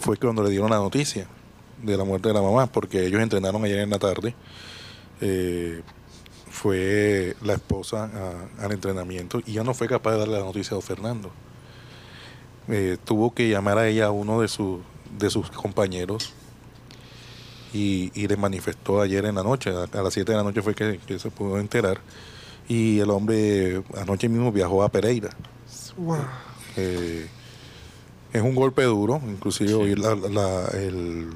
fue cuando le dieron la noticia de la muerte de la mamá, porque ellos entrenaron ayer en la tarde. Eh, fue la esposa a- al entrenamiento y ya no fue capaz de darle la noticia a don Fernando eh, tuvo que llamar a ella a uno de, sus de sus compañeros y, y le manifestó ayer en la noche, a, a las 7 de la noche fue que, que se pudo enterar. Y el hombre anoche mismo viajó a Pereira. Wow. Eh, es un golpe duro, inclusive hoy la- la- el,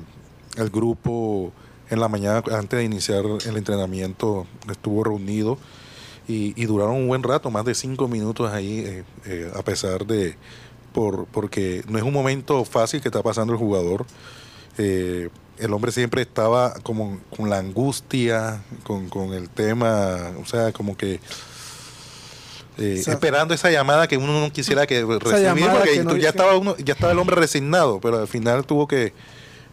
el grupo en la mañana antes de iniciar el entrenamiento estuvo reunido y, y duraron un buen rato, más de cinco minutos ahí, eh, eh, a pesar de, por, porque no es un momento fácil que está pasando el jugador. Eh, el hombre siempre estaba como con la angustia, con, con el tema, o sea, como que eh, O sea, esperando esa llamada que uno no quisiera que recibir, porque que no ya estaba uno, ya estaba el hombre resignado, pero al final tuvo que,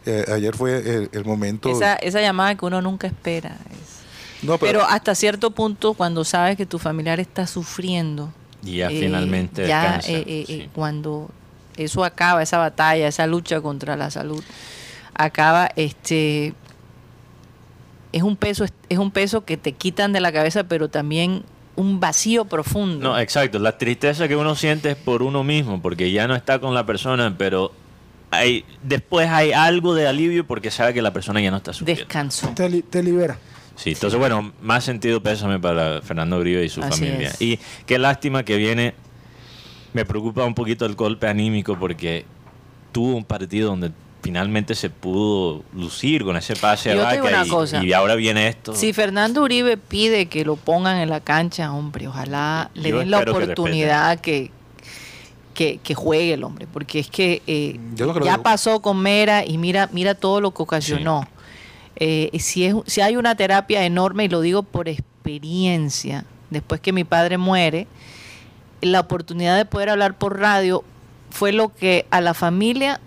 eh, ayer fue el, el momento. Esa, esa llamada que uno nunca espera. es- no, Pero hasta cierto punto, cuando sabes que tu familiar está sufriendo, Y ya eh, finalmente ya, eh, eh, sí. eh, cuando eso acaba, esa batalla, esa lucha contra la salud, acaba, este, es un peso, es un peso que te quitan de la cabeza, pero también un vacío profundo. No, exacto. La tristeza que uno siente es por uno mismo, porque ya no está con la persona, pero hay, después hay algo de alivio porque sabe que la persona ya no está sufriendo. Descanso. Te, li- te libera. Sí, entonces bueno, más sentido pésame para Fernando Uribe y su Así familia. es. Y qué lástima que viene, me preocupa un poquito el golpe anímico porque tuvo un partido donde finalmente se pudo lucir con ese pase a Vaca una y, cosa. y ahora viene esto. Si Fernando Uribe pide que lo pongan en la cancha, hombre, ojalá le den la que oportunidad que, que, que juegue el hombre, porque es que eh, ya que- pasó con Mera y mira, mira todo lo que ocasionó. Eh, si, es, si hay una terapia enorme, y lo digo por experiencia, después que mi padre muere, la oportunidad de poder hablar por radio fue lo que a la familia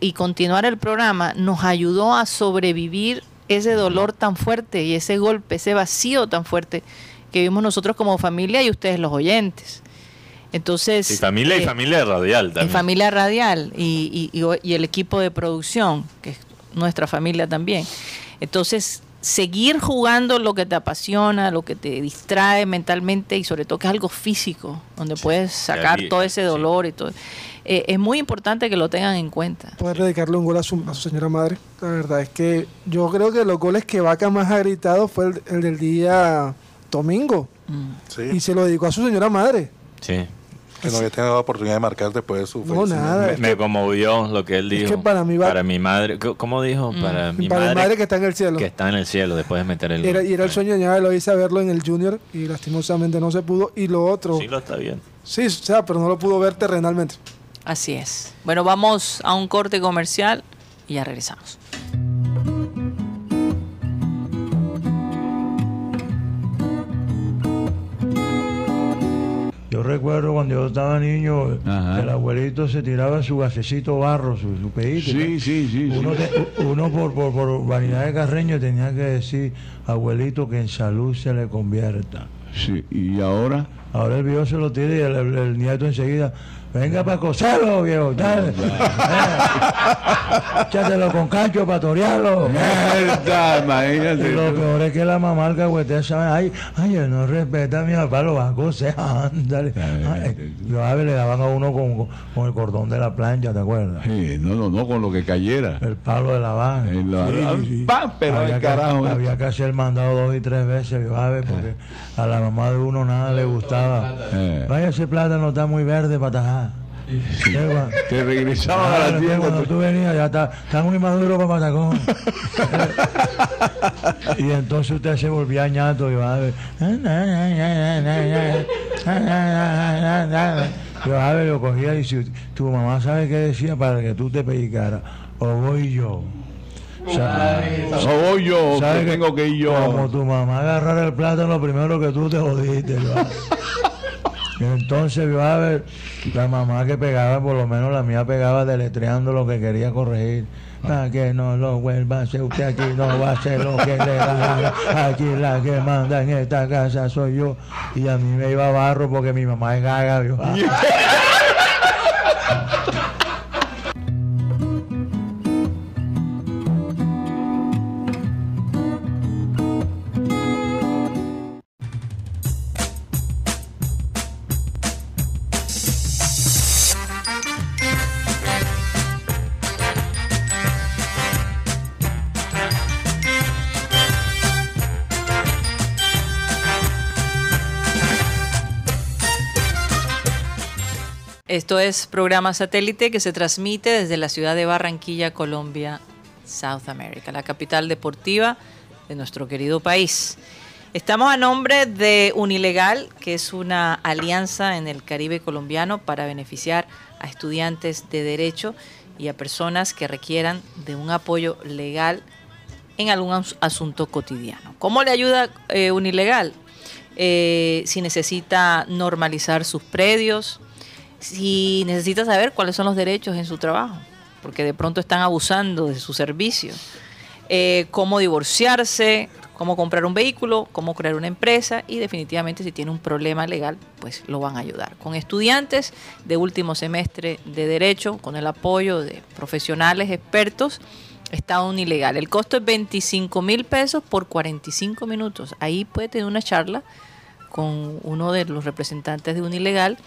y continuar el programa nos ayudó a sobrevivir ese dolor tan fuerte y ese golpe, ese vacío tan fuerte que vimos nosotros como familia y ustedes los oyentes. Entonces, Y familia y eh, familia radial también. en familia radial y, y- y- y el equipo de producción, que es nuestra familia también. Entonces, seguir jugando lo que te apasiona, lo que te distrae mentalmente y sobre todo que es algo físico, donde puedes sacar todo ese sí. dolor y todo. Eh, es muy importante que lo tengan en cuenta. Poder dedicarle un gol a su, a su señora madre. La verdad es que yo creo que los goles que Vaca más ha gritado fue el, el del día domingo. Mm. Sí, Y se lo dedicó a su señora madre. Sí. que no había tenido la oportunidad de marcar después de su No, nada. Me, es me conmovió lo que él es dijo. que para va- Para mi madre. ¿Cómo- ¿Cómo dijo? Para mi para madre, la madre que está en el cielo. que está en el cielo después de meter el. Era, y era el sueño de lo hice verlo en el Junior y lastimosamente no se pudo. Y lo otro, Sí, lo está bien. sí, o sea, pero no lo pudo ver terrenalmente. Así es. Bueno, vamos a un corte comercial y ya regresamos. Yo recuerdo cuando yo estaba niño, Ajá. que el abuelito se tiraba su gasecito barro, su, su peito. Sí, sí, sí. Uno, sí. te- uno por, por, por vanidad de carreño tenía que decir, abuelito, que en salud se le convierta. Sí, Y ahora, Ahora el viejo se lo tira y el, el- el nieto enseguida, venga para coserlo, viejo, dale. Eh, Échatelo con cancho para torearlo. Mierda, imagínate. Lo peor es que la mamá alcahuetea sabe, ay, ay, él no respeta a mi papá, lo va a coser, ándale. Los aves le daban a uno con, con- el cordón de la plancha, ¿te acuerdas? Sí, no, no, no, con lo que cayera. El palo de la vaga. Eh, lo- ¡Pam! Pero había, que, carajo. ¿eh? había que hacer mandado dos y tres veces, yo, ave, porque a la mamá de uno nada le gustaba. Eh. Vaya, ese plátano está muy verde para tajar. Lleva- Te regresaban a Claro, la que tienda. cuando tú venías ya está, está muy maduro para patacón. y entonces usted se volvía ñato y va a ver. Yo a ver, lo cogía y si tu mamá sabe qué decía para que tú te pellizcaras, o voy yo. O sea, voy yo, que ¿sabes tengo que ir Como yo. tu mamá agarrar el plátano, lo primero que tú te jodiste. entonces yo a ver, la mamá que pegaba, por lo menos la mía pegaba deletreando lo que quería corregir. Para que no lo vuelva a hacer usted aquí, no va a hacer lo que le da. Aquí la que manda en esta casa soy yo. Y a mí me iba barro porque mi mamá es gaga. yo, ah. Esto es programa satélite que se transmite desde la ciudad de Barranquilla, Colombia, South America, la capital deportiva de nuestro querido país. Estamos a nombre de Unilegal, que es una alianza en el Caribe colombiano para beneficiar a estudiantes de derecho y a personas que requieran de un apoyo legal en algún as- asunto cotidiano. ¿Cómo le ayuda eh, Unilegal? Eh, si necesita normalizar sus predios, si necesita saber cuáles son los derechos en su trabajo, porque de pronto están abusando de su servicio, eh, cómo divorciarse, cómo comprar un vehículo, cómo crear una empresa y definitivamente si tiene un problema legal, pues lo van a ayudar. Con estudiantes de último semestre de derecho, con el apoyo de profesionales expertos, está un ilegal. El costo es 25 mil pesos por 45 minutos. Ahí puede tener una charla con uno de los representantes de un ilegal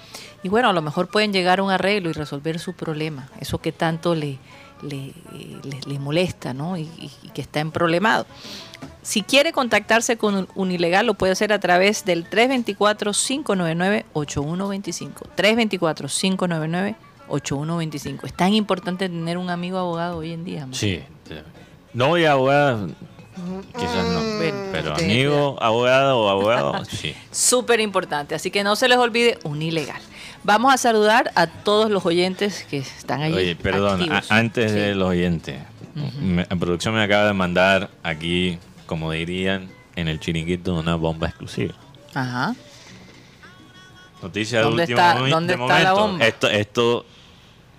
y bueno, a lo mejor pueden llegar a un arreglo y resolver su problema, eso que tanto le, le, le- le molesta ¿no? y, que está en problemado. Si quiere contactarse con un, un ilegal, lo puede hacer a través del 324-599-8125. 324-599-8125. Es tan importante tener un amigo abogado hoy en día. ¿no? Sí. No y abogada, quizás no. Bueno, Pero usted- amigo, abogado o abogado, sí. Súper importante, así que no se les olvide un ilegal. Vamos a saludar a todos los oyentes que están allí. Oye, perdón, antes Sí. de los oyentes, me- la producción me acaba de mandar aquí, como dirían en el chiringuito, una bomba exclusiva. Ajá. Noticia de ¿Dónde último está- momen- dónde de está la momento. bomba? Esto, esto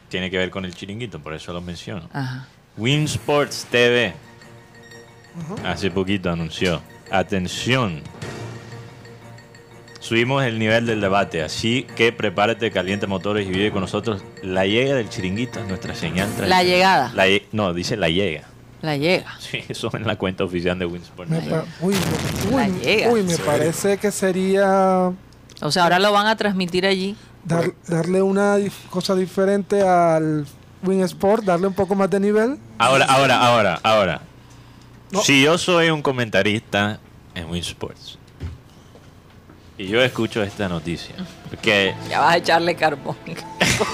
tiene que ver con el chiringuito, por eso lo menciono. Ajá. Win Sports TV hace poquito anunció, atención, subimos el nivel del debate, así que prepárate, caliente motores y vive con nosotros la llega del chiringuito, nuestra señal llegada. La lle- no, dice la llega. La llega. Sí, eso en la cuenta oficial de Winsport. Uy, La llega. uy, me parece que sería O sea, ahora lo van a transmitir allí. dar- darle una cosa diferente al Win Sport, darle un poco más de nivel. Ahora, ahora, ahora, ahora. No. Si yo soy un comentarista en Winsports y yo escucho esta noticia, porque Ya vas a echarle carbón.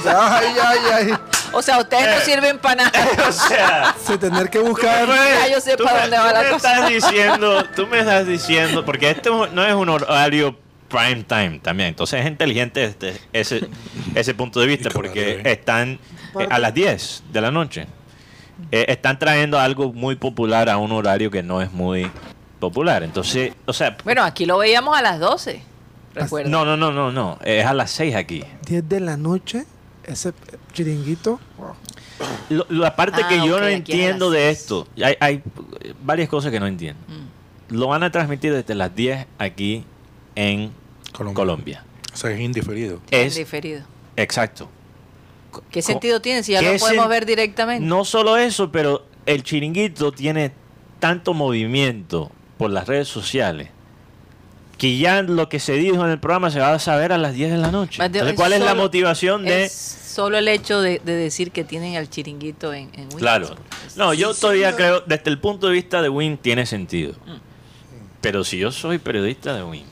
Ay, ay, ay. o sea, ustedes no sirven para nada. o sea, Se tener que buscar. Ya yo sé tú para me- dónde tú va la me cosa. Estás diciendo, tú me estás diciendo, porque esto no es un horario prime time también, entonces es inteligente este, ese, ese punto de vista, porque eh. están eh, a las 10 de la noche. Eh, están trayendo algo muy popular a un horario que no es muy popular. Entonces, o sea, Bueno, aquí lo veíamos a las 12. Recuerda. no, no, no, no, no, es a las 6 aquí. 10 de la noche, ese chiringuito. Lo- la parte Ah, que yo no entiendo de esto, hay, hay varias cosas que no entiendo. Mm. Lo van a transmitir desde las 10 aquí en Colombia. Colombia. O sea, es indiferido. Es diferido. exacto. ¿Qué sentido tiene si ya ¿Qué lo podemos ver directamente? No solo eso, pero el chiringuito tiene tanto movimiento por las redes sociales que ya lo que se dijo en el programa se va a saber a las 10 de la noche. Mateo, Entonces, es ¿cuál es la motivación de...? Es solo el hecho de, de decir que tienen al chiringuito en, en Windows. Claro. No, yo todavía creo, desde el punto de vista de Win, tiene sentido. Pero si yo soy periodista de Win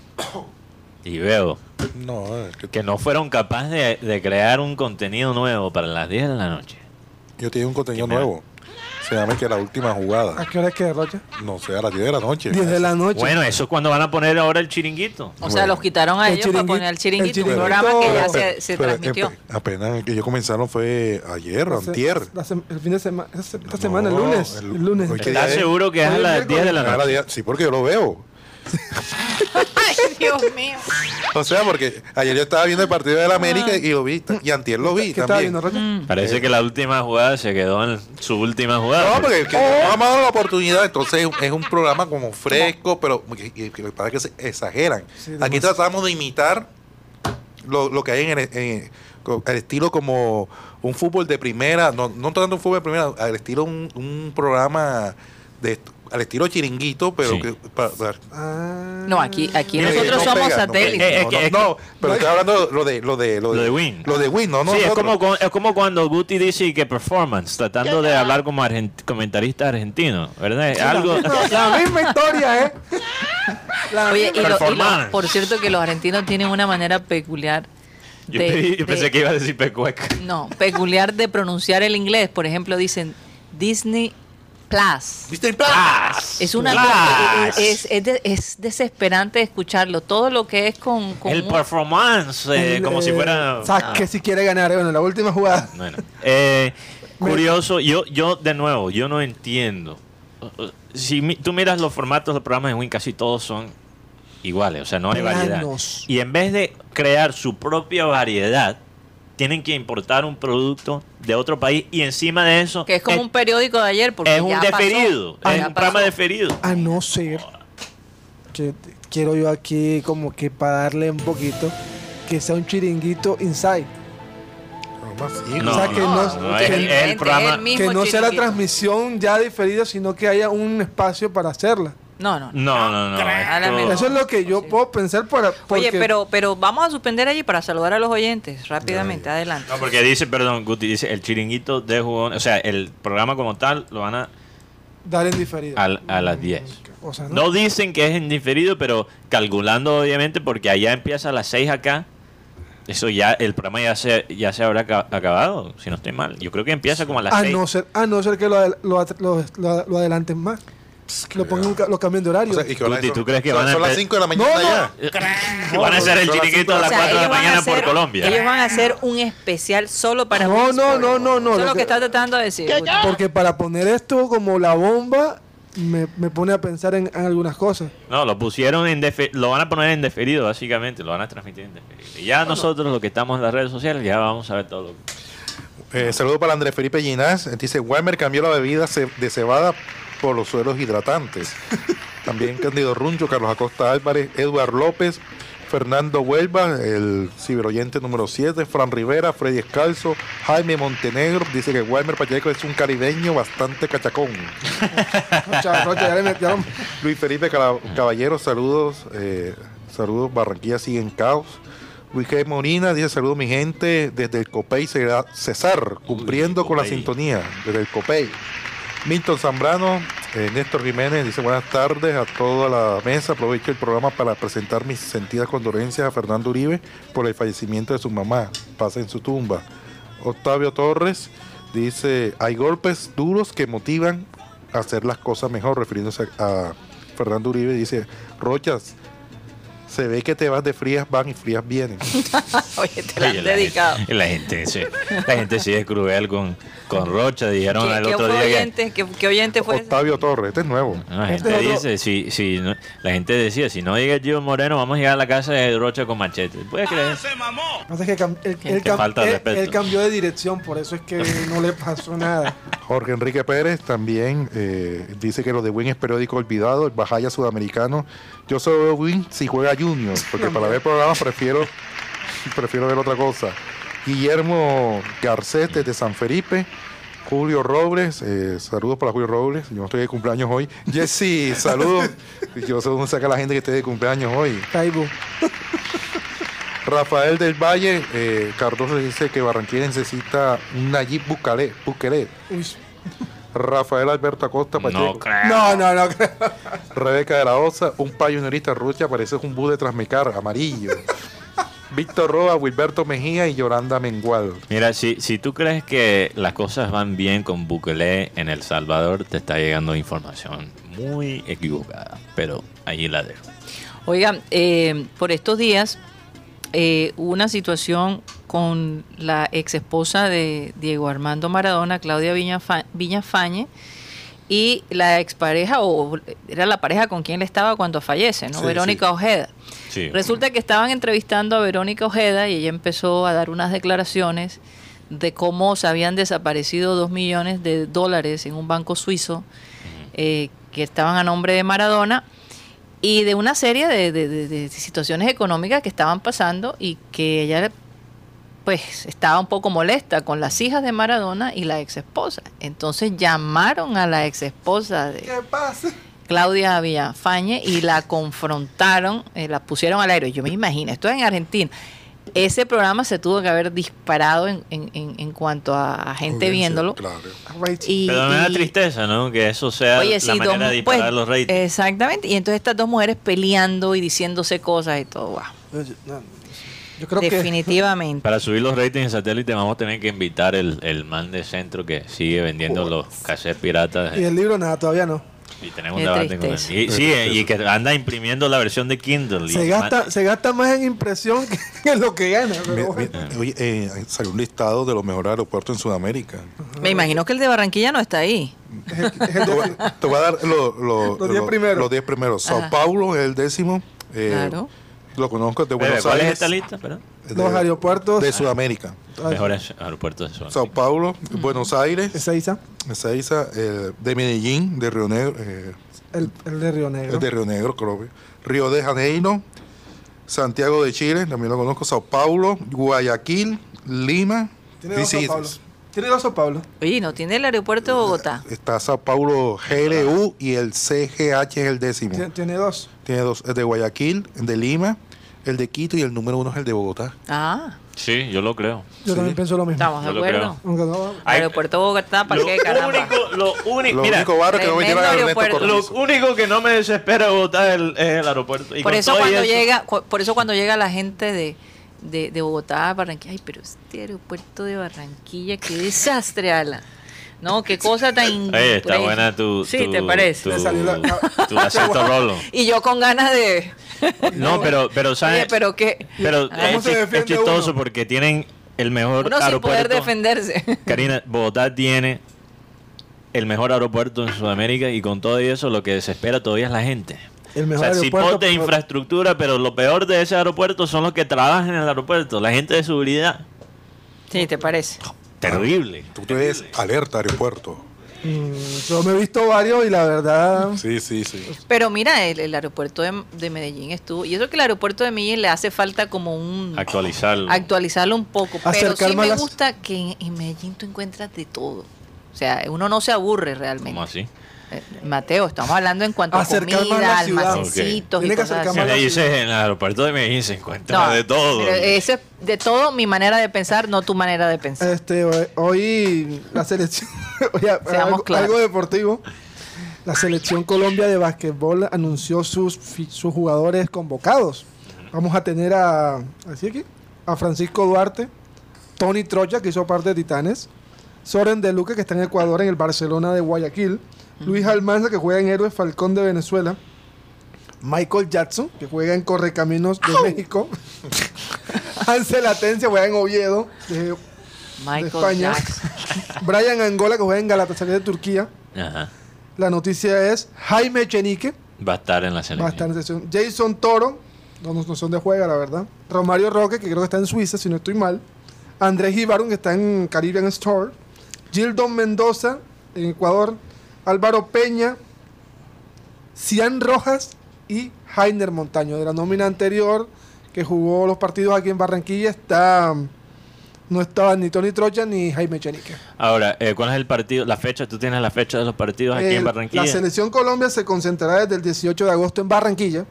y veo No, es que que no fueron capaces de, de crear un contenido nuevo para las 10 de la noche. yo tengo un contenido nuevo. Se llama que la última ¿A jugada. qué hora es que Rocha? No sé, a las 10 de la noche. 10 de la noche. Bueno, eso es cuando van a poner ahora el chiringuito. O sea, los quitaron a El ellos para poner el chiringuito, el un programa que ya Pero- se, se Pero transmitió. empe- apenas que ellos comenzaron fue ayer, o antier. el fin de semana, esta No, semana, el lunes. el- El, lunes. ¿Estás seguro que es a las es 10 de la A noche? 10, Sí, porque yo lo veo. Ay, Dios mío. O sea, porque ayer yo estaba viendo el partido de la América y lo vi. Y antier lo vi ¿Qué estaba también. Mm. Parece que la última jugada se quedó en su última jugada. No, porque que no nos dado la oportunidad, entonces es un programa como fresco, pero que, parece que se exageran. Sí, Aquí tratamos de imitar lo, lo que hay en el, en el estilo como un fútbol de primera, no, no tanto un fútbol de primera, al estilo un, un programa de al estilo chiringuito, pero Sí. que Ah. No, aquí, aquí Eh, nosotros no somos satélites. Eh, es No, que- no, pero estoy hablando lo de lo de Lo de Win. Lo de Win, no, no. sí, es como, es como cuando Guti dice que performance, tratando de hablar como argent- comentarista argentino, ¿verdad? Algo, La misma historia, ¿eh? La Oye, y, lo- lo- por cierto que los argentinos tienen una manera peculiar yo, de- pedí- yo pensé de- que iba a decir pecueca. no, peculiar de pronunciar el inglés. Por ejemplo, dicen Disney Plus. Disney Plus. Es una Plus. es, es, de- es desesperante escucharlo. Todo lo que es con, con El un- performance, eh, El, como si eh, fuera... Saque si quiere ganar. Bueno, la última jugada. Bueno, eh, curioso, yo, yo de nuevo, yo no entiendo. Uh, uh, Si mi- tú miras los formatos de programas de Win, casi todos son iguales, o sea, no hay variedad. Planos. Y en vez de crear su propia variedad, tienen que importar un producto de otro país y encima de eso que es como un periódico de ayer. Porque es un ya pasó. deferido, Ah, es ya un programa deferido. A no ser que quiero yo aquí como que para darle un poquito que sea un chiringuito inside. No, o sea, que no, no, no, que- es, es el programa... que no sea la transmisión ya diferida, sino que haya un espacio para hacerla. No, no. No, no, no. Esto-. Eso es lo que yo puedo pensar para... Oye, pero, pero vamos a suspender allí para saludar a los oyentes rápidamente. Adelante. No, porque dice, perdón, Guti, dice el chiringuito de jugón, o sea, el programa como tal lo van a Dar en diferido. al- a, las 10. O sea, ¿no? No dicen que es en diferido, pero calculando obviamente porque allá empieza a las 6 acá. Eso ya, el programa ya se, ya se habrá aca- acabado, si no estoy mal. Yo creo que empieza como a las a 6. no ser, a no ser que lo, lo, lo- lo adelanten más. Lo pongan, lo cambien de horario. O sea, y que van a- Guti, ¿tú crees que van a son las empe- 5 de la mañana No, no. ya. van a hacer el chiringuito a las O sea, 4 de la mañana por Colombia. Ellos van a hacer un especial solo para No, no, no, no, no, Eso es lo que que- está tratando de decir. Porque para poner esto como la bomba, me, me pone a pensar en, en algunas cosas. No, lo pusieron en lo van a poner en deferido básicamente, lo van a transmitir en deferido. Y ya nosotros los que estamos en las redes sociales ya vamos a ver todo lo que... Eh, saludo para Andrés Felipe Ginás. Dice, Walmer cambió la bebida de cebada por los suelos hidratantes. También Candido Runcho, Carlos Acosta Álvarez, Eduard López, Fernando Huelva, el ciberoyente número 7, Fran Rivera, Freddy Escalzo, Jaime Montenegro, dice que Walmer Pacheco es un caribeño bastante cachacón. Luis Felipe Caballero, saludos, eh, saludos, Barranquilla sigue en caos. Luis G. Molina dice saludos mi gente desde el Copey César, cumpliendo con la Copey. sintonía desde el Copey. Milton Zambrano, eh, Néstor Jiménez dice buenas tardes a toda la mesa. Aprovecho el programa para presentar mis sentidas condolencias a Fernando Uribe por el fallecimiento de su mamá. Pasa en su tumba. Octavio Torres dice hay golpes duros que motivan a hacer las cosas mejor, refiriéndose a, a Fernando Uribe. Dice Rochas, se ve que te vas de frías van y frías vienen. Oye, te la Oye, han la dedicado. gente- La gente, sí, la gente sí es cruel con, con Rocha. Dijeron ¿Qué, el qué otro día que oyente, ¿Qué, qué oyente fue? ese? Octavio Torres, este es nuevo. No, la Este gente dice, si, si no- la gente decía, si no llega Gio Moreno, vamos a llegar a la casa de Rocha con machete. ¿Puedes creer? Pasa que cam- él, Qué él cam- falta de él- respeto. él cambió de dirección, por eso es que no le pasó nada. Jorge Enrique Pérez también eh, dice que lo de Win es periódico olvidado, el Bajaya sudamericano. Yo solo veo Win si juega Junior, porque para ver programas prefiero, prefiero ver otra cosa. Guillermo Garcete de San Felipe. Julio Robles, eh, saludos para Julio Robles, yo no estoy de cumpleaños hoy. Jesse, saludos. Yo sé dónde saca la gente que esté de cumpleaños hoy. Taibo. Rafael del Valle, eh, Cardoso dice que Barranquilla necesita un Nayib Bukele. Bukele. Uy. Rafael Alberto Acosta Pacheco. No creo. No, no, no. creo. Rebeca de la Osa, un payunerista rucha, parece un bus de Transmecar, amarillo. Víctor Roa, Wilberto Mejía y Yolanda Mengual. Mira, si, si tú crees que las cosas van bien con Bukele en El Salvador, te está llegando información muy equivocada. Pero ahí la dejo. Oigan, eh, por estos días eh, hubo una situación con la ex esposa de Diego Armando Maradona, Claudia Viñafa- Viñafañe, y la expareja, o era la pareja con quien él estaba cuando fallece, ¿no? Sí, Verónica sí. Ojeda. Sí. Resulta que estaban entrevistando a Verónica Ojeda y ella empezó a dar unas declaraciones de cómo se habían desaparecido dos millones de dólares en un banco suizo eh, que estaban a nombre de Maradona y de una serie de, de- de- de situaciones económicas que estaban pasando y que ella pues estaba un poco molesta con las hijas de Maradona y la ex esposa. Entonces llamaron a la ex esposa de, ¿Qué pasa? Claudia Villafañe y la confrontaron, eh, la pusieron al aire. Yo me imagino, esto es en Argentina. Ese programa se tuvo que haber disparado en, en- en- en cuanto a, a gente Audiencia, viéndolo. Claro. Y- Pero me da tristeza, ¿no? Que eso sea Oye, la sí, manera dos- de disparar pues, los ratings. Exactamente. Y entonces estas dos mujeres peleando y diciéndose cosas y todo. Wow. Yo creo que Definitivamente. Para subir los ratings en satélite vamos a tener que invitar el, el man de centro que sigue vendiendo los cassettes piratas. y el libro nada, todavía no. Y tenemos un debate con él. Y, sí, y que anda imprimiendo la versión de Kindle. y Se gasta, man- se gasta más en impresión que en lo que gana. pero oye, eh, salió un listado de los mejores aeropuertos en Sudamérica. Me imagino que el de Barranquilla no está ahí. Es el- es el Te voy, de- a- te voy a dar lo- lo- Los diez lo- primeros. Los 10 primeros. Sao. Paulo es el décimo. eh, Claro. Lo conozco de Buenos ¿Cuál es Aires. esta lista? Perdón. de- Los aeropuertos. De Sudamérica. Mejores aeropuertos de Sudamérica. Sao Paulo, Buenos Aires, Ezeiza, Ezeiza, eh, de Medellín, de Río Negro, eh, el, el de Río Negro. es de Río Negro, creo. que. Río de Janeiro, Santiago de Chile, también lo conozco, Sao Paulo, Guayaquil, Lima. Tiene dos Sao sí, Paulo. Tiene dos Sao Paulo. Oye, ¿no tiene el aeropuerto de Bogotá? Está Sao Paulo GLU y el CGH es el décimo. Tiene, tiene dos. Tiene dos, el de Guayaquil, el de Lima, el de Quito y el número uno es el de Bogotá. Ah, Sí, yo lo creo. Yo también pienso lo mismo. estamos de Yo lo acuerdo. Ay, Aeropuerto de Bogotá, ¿para Lo qué caramba? único, lo único, Lo mira, único barrio que no me tremendo llevan a Ernesto aeropuerto. lo Cortizo. único que no me desespera de Bogotá es el, es el aeropuerto. Y Por con eso todo y cuando eso- llega, cu- por eso cuando llega la gente de, de, de Bogotá a Barranquilla, ay, pero este aeropuerto de Barranquilla, qué desastre, Ala. No, qué cosa tan Oye, está buena tu, Sí, tu- ¿te parece? tu, tu acento rolo. Y yo con ganas de... No, pero, pero ¿sabes? Oye, pero qué... Pero ¿Cómo es, chistoso uno? porque tienen el mejor Uno sin aeropuerto. poder defenderse. Karina, Bogotá tiene el mejor aeropuerto en Sudamérica y con todo eso lo que desespera todavía es la gente. El O mejor sea, sí aeropuerto. ponte pero- infraestructura, pero lo peor de ese aeropuerto son los que trabajan en el aeropuerto, la gente de seguridad. Sí, ¿te parece? Terrible. Tú te ves alerta aeropuerto. Mm, yo me he visto varios y la verdad. Sí, sí, sí. Pero mira, el, el aeropuerto de, de Medellín estuvo. Y eso que el aeropuerto de Medellín le hace falta como un. Actualizarlo. actualizarlo un poco. Pero sí me las- gusta que en, en Medellín tú encuentras de todo. O sea, uno no se aburre realmente. ¿Cómo así? Eh, Mateo, estamos hablando en cuanto a Acercar comida, almacencitos Tiene y cosas así. La dices en el aeropuerto de Medellín se encuentra No, de todo. eso es de todo mi manera de pensar, no tu manera de pensar. Este, hoy- hoy la selección, Seamos algo, claros. algo deportivo. La selección Colombia de básquetbol anunció sus, fi- sus jugadores convocados. Vamos a tener a, así aquí, a Francisco Duarte, Tony Trocha, que hizo parte de Titanes, Soren De Luque, que está en Ecuador, en el Barcelona de Guayaquil, Luis Almanza, que juega en Héroes Falcón de Venezuela, Michael Jackson, que juega en Correcaminos de México, Hansel Atencia, juega en Oviedo, de Michael España. Jackson. Brian Angola, que juega en Galatasaray de Turquía. Ajá. La noticia es Jaime Echenique, Va a estar en la va a selección. estar en sesión. Jason Toro, no, no son de juega, la verdad. Romario Roque, que creo que está en Suiza, si no estoy mal. Andrés Ibarun, que está en Caribbean Store. Gildon Mendoza, en Ecuador. Álvaro Peña. Cian Rojas y Jainer Montaño. De la nómina anterior, que jugó los partidos aquí en Barranquilla, está... No estaban ni Tony Trocha ni Jaime Echenique. Ahora, eh, ¿cuál es el partido? La fecha, ¿tú tienes la fecha de los partidos aquí El- en Barranquilla? La selección Colombia se concentrará desde el 18 de agosto en Barranquilla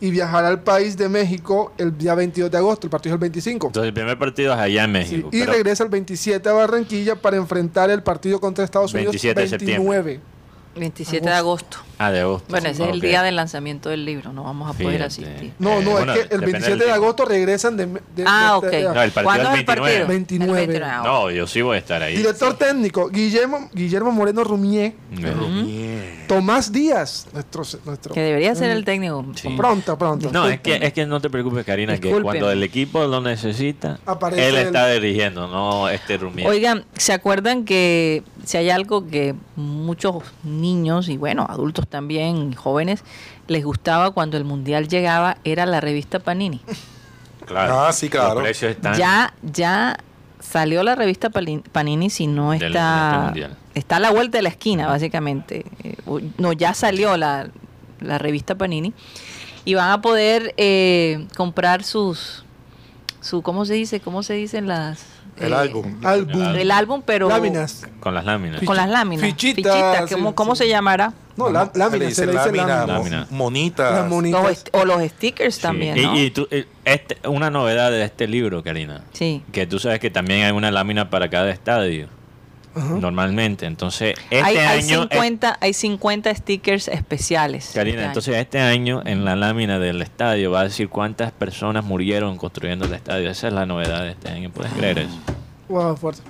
y viajará al país de México el día 22 de agosto. El partido es el 25. Entonces, el primer partido es allá en Sí, México. y pero- regresa el 27 a Barranquilla para enfrentar el partido contra Estados Unidos 27 de septiembre. 29. 27 de agosto. Ah, de agosto. Bueno, ese es el día del lanzamiento del libro, no vamos a poder Fíjate. asistir. No, Eh, no, bueno, es que el depende 27 del de agosto regresan de... de- Ah, ok. de- No, el partido ¿Cuándo es el partido? 29. 29. El 29. Ah, No, yo sí voy a estar ahí. Director técnico, Guillermo, Guillermo Moreno Rumier. Eh, Tomás Díaz, nuestro... nuestro Que debería ser el técnico. Sí. Pronto, pronto. No, es que, es que no te preocupes, Karina, que cuando el equipo lo necesita, Aparece él él. está dirigiendo, no este Rumier. Oigan, ¿se acuerdan que si hay algo que muchos niños y bueno, adultos también, jóvenes, les gustaba cuando el mundial llegaba era la revista Panini? claro. Ah, sí, claro. Los precios están. Ya, ya salió la revista Panini si no Del- este está está a la vuelta de la esquina básicamente Eh, no ya salió la, la revista Panini y van a poder eh, comprar sus su cómo se dice cómo se dicen las El eh, álbum. Álbum. el álbum pero Láminas. Con las láminas. con las láminas Fichitas, fichitas sí, ¿cómo, cómo se llamará? No, lá- láminas, se le dice lámina, lámina. mo- Lámina. monita. Las monitas. Los o los stickers Sí. también Y- ¿no? Y, tú, eh, este, una novedad de este libro, Karina, sí que tú sabes que también hay una lámina para cada estadio, Ajá. normalmente. Entonces, este hay, hay año... eh, 50 hay 50 stickers especiales Karina, este año. entonces este año en la lámina del estadio va a decir cuántas personas murieron construyendo el estadio. Esa es la novedad de este año, ¿puedes creer eso? Wow, fuerte.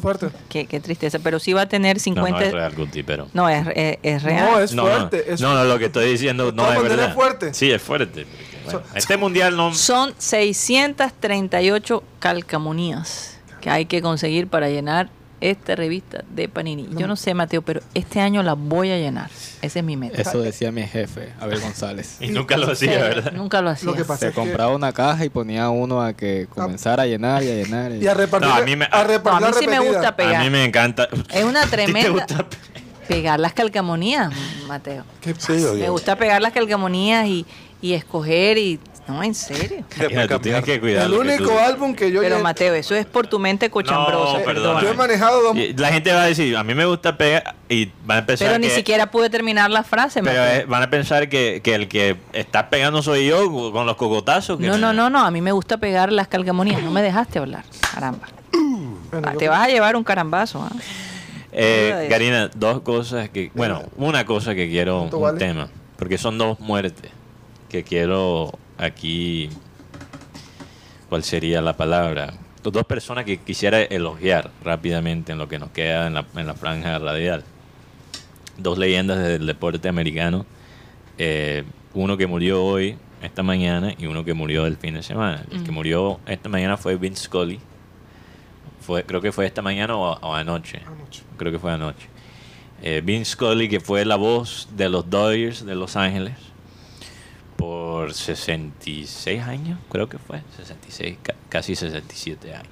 Fuerte. Qué, qué tristeza, pero sí va a tener No, 50. no es real, Guti, pero... No, es, es- es real. No, es no, fuerte. No, es- no, no, lo que estoy diciendo no es verdad. es fuerte. Sí, es fuerte. este mundial no... Son 638 calcamonías que hay que conseguir para llenar esta revista de Panini. Yo no sé, Mateo, pero este año la voy a llenar. Esa es mi meta. Eso decía mi jefe, Abel González. Y nunca lo Sí, hacía, ¿verdad? Nunca lo hacía. Lo que pasa Se es que- compraba una caja y ponía uno a que comenzara a llenar y a llenar. y- Y a repartir. No, a mí me- a repartir No, a mí la sí me gusta pegar. A mí me encanta. Es una ¿A ti te tremenda. gusta? Pegar las calcamonías, Mateo. ¿Qué. Me gusta pegar las calcamonías y, y escoger y... No, en serio. Tú tienes que cuidar El único tú- álbum que yo Pero Mateo, eso es por tu mente cochambrosa. No, perdóname. yo he manejado dos. La gente va a decir, a mí me gusta pegar y van a empezar Pero ni siquiera pude terminar la frase. Pero Mateo. eh, van a pensar que, que el que está pegando soy yo con los cogotazos. que No, no, no, no. A mí me gusta pegar las calcamonías. No me dejaste hablar. Caramba. Bueno, Ah, te vas a llevar un carambazo. ¿ah? Eh, eso. Karina, dos cosas que... Bueno, una cosa que quiero, ¿Cuánto un vale? tema. Porque son dos muertes que quiero aquí... ¿Cuál sería la palabra? Dos personas que quisiera elogiar rápidamente en lo que nos queda en la, en la franja radial. Dos leyendas del deporte americano. Eh, uno que murió hoy, esta mañana, y uno que murió el fin de semana. El que Mm. murió esta mañana fue Vince Scully. Fue, creo que fue esta mañana o, o anoche. Anoche. Creo que fue anoche. Eh, Vince Scully, que fue la voz de los Dodgers de Los Ángeles por 66 años, creo que fue. 66, ca- casi 67 años.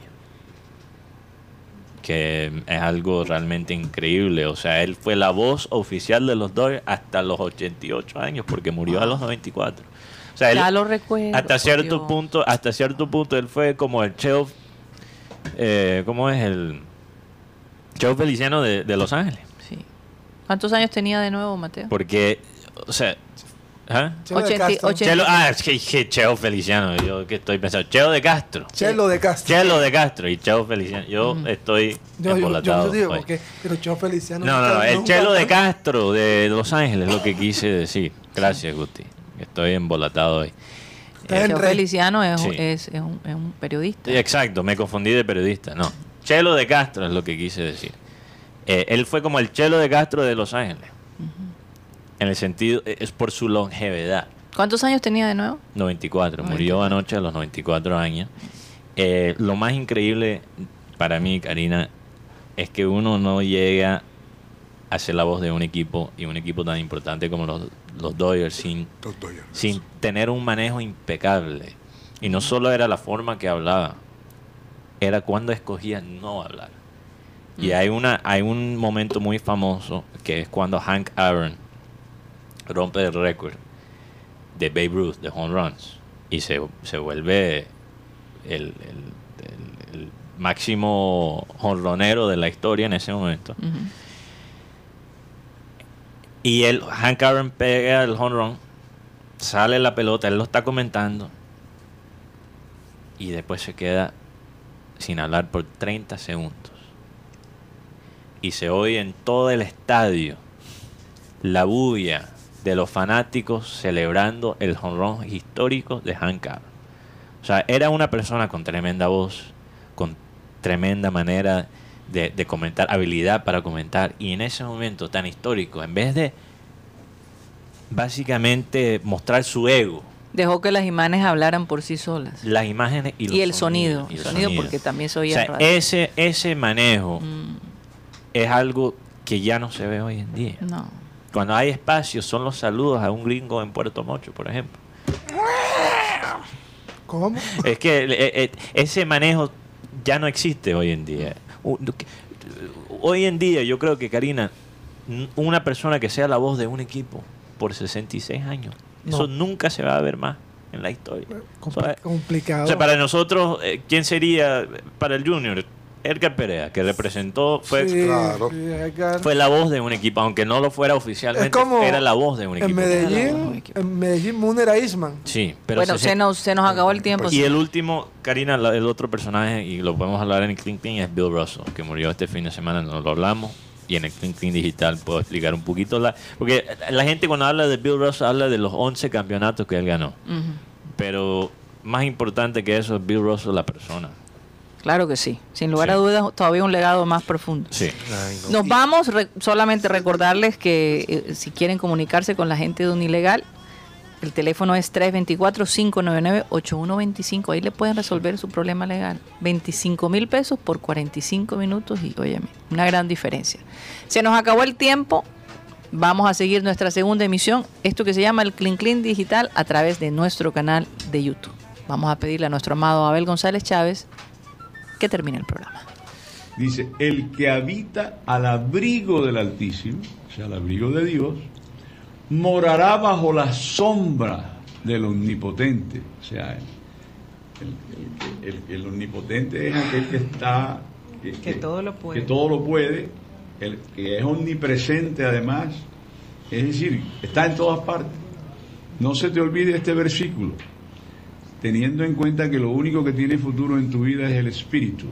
que es algo realmente increíble. O sea, él fue la voz oficial de los Dodgers hasta los 88 años, porque murió a los 94. O sea, él- Ya lo recuerdo. hasta cierto Dios. punto, hasta cierto punto, él fue como el chef, eh, ¿cómo es el chef feliciano de, de Los Ángeles? Sí. ¿Cuántos años tenía de nuevo, Mateo? Porque, o sea, ¿ah? Chelo de Castro. Chelo, ah, es que dije Cheo Feliciano, yo que estoy pensando, Cheo de Castro. Chelo de Castro. Chelo de Castro y Cheo Feliciano. Yo estoy Yo, yo, yo, embolatado no digo, hoy. porque, pero Cheo Feliciano. No, no, no, nunca- el Chelo de Castro de Los Ángeles es lo que quise decir. Gracias, Gusti. Estoy embolatado hoy. En Cheo. Feliciano es, un- Sí. es, es un, es un periodista. Sí, exacto, me confundí de periodista. No, Chelo de Castro es lo que quise decir. Eh, él fue como el Chelo de Castro de Los Ángeles. En el sentido, eh, es por su longevidad. ¿Cuántos años tenía de nuevo? 94, murió anoche a los 94 años. Eh, lo más increíble para mí, Karina, es que uno no llega a ser la voz de un equipo y un equipo tan importante como los, los Dodgers sin, Los Dodgers. sin tener un manejo impecable. Y no solo era la forma que hablaba, era cuando escogía no hablar. Y hay, una, hay un momento muy famoso que es cuando Hank Aaron rompe el récord de Babe Ruth de home runs y se, se vuelve el, el- el- el máximo jonronero de la historia en ese momento. Y él, Hank Aaron pega el home run, sale la pelota, él lo está comentando y después se queda sin hablar por 30 segundos. Y se oye en todo el estadio la bulla de los fanáticos celebrando el run histórico de Hank Aaron. O sea, era una persona con tremenda voz, con tremenda manera de, de comentar, habilidad para comentar. Y en ese momento tan histórico, en vez de básicamente mostrar su ego, Dejó que las imágenes hablaran por sí solas. las imágenes y, Y, los el sonido. y El el sonido, sonido. porque también se O sea, radio. ese, ese manejo Mm, es algo que ya no se ve hoy en día. no. Cuando hay espacio, son los saludos a un gringo en Puerto Mocho, por ejemplo. ¿Cómo? Es que eh, eh, ese manejo ya no existe hoy en día. Hoy en día yo creo que Karina, una persona que sea la voz de un equipo por 66 años, No. eso nunca se va a ver más en la historia. Compli- O sea, complicado. o sea, para nosotros, eh, ¿quién sería para el Junior? Edgar Perea, que representó, fue, Sí, Claro. fue la voz de un equipo, aunque no lo fuera oficialmente, como era la voz de un en equipo. Medellín, en Medellín Moon era Isman. Sí, pero bueno, se- se nos, se nos acabó el tiempo. Y el último, Karina, la- el otro personaje, y lo podemos hablar en el Clean Clean, es Bill Russell, que murió este fin de semana, no lo hablamos. Y en el Clean Clean Digital puedo explicar un poquito. La, porque la gente cuando habla de Bill Russell habla de los 11 campeonatos que él ganó. Pero más importante que eso es Bill Russell, la persona. Claro que sí. Sin lugar Sí. a dudas, todavía un legado más profundo. Sí. Nos vamos, re- solamente recordarles que eh, si quieren comunicarse con la gente de Unilegal, el teléfono es 324-599-8125. Ahí le pueden resolver su problema legal. 25 mil pesos por 45 minutos y, óyeme, una gran diferencia. Se nos acabó el tiempo. Vamos a seguir nuestra segunda emisión, esto que se llama el Clean Clean Digital, a través de nuestro canal de YouTube. Vamos a pedirle a nuestro amado Abel González Chávez que termine el programa. Dice, el que habita al abrigo del Altísimo, o sea, al abrigo de Dios, morará bajo la sombra del Omnipotente. O sea, el, el- el- el Omnipotente es aquel que está... Que todo lo puede. Que todo lo puede, el que es omnipresente además, es decir, está en todas partes. No se te olvide este versículo, teniendo en cuenta que lo único que tiene futuro en tu vida es el espíritu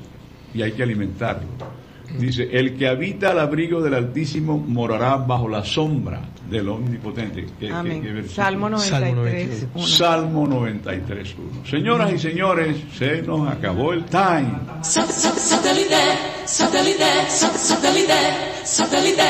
y hay que alimentarlo. Dice, el que habita al abrigo del Altísimo morará bajo la sombra del Omnipotente. ¿Qué- qué- Amén. qué? Salmo 93. uno. Salmo 93, 1. Señoras y señores, se nos acabó el time. Satellite, satellite, satellite, satellite.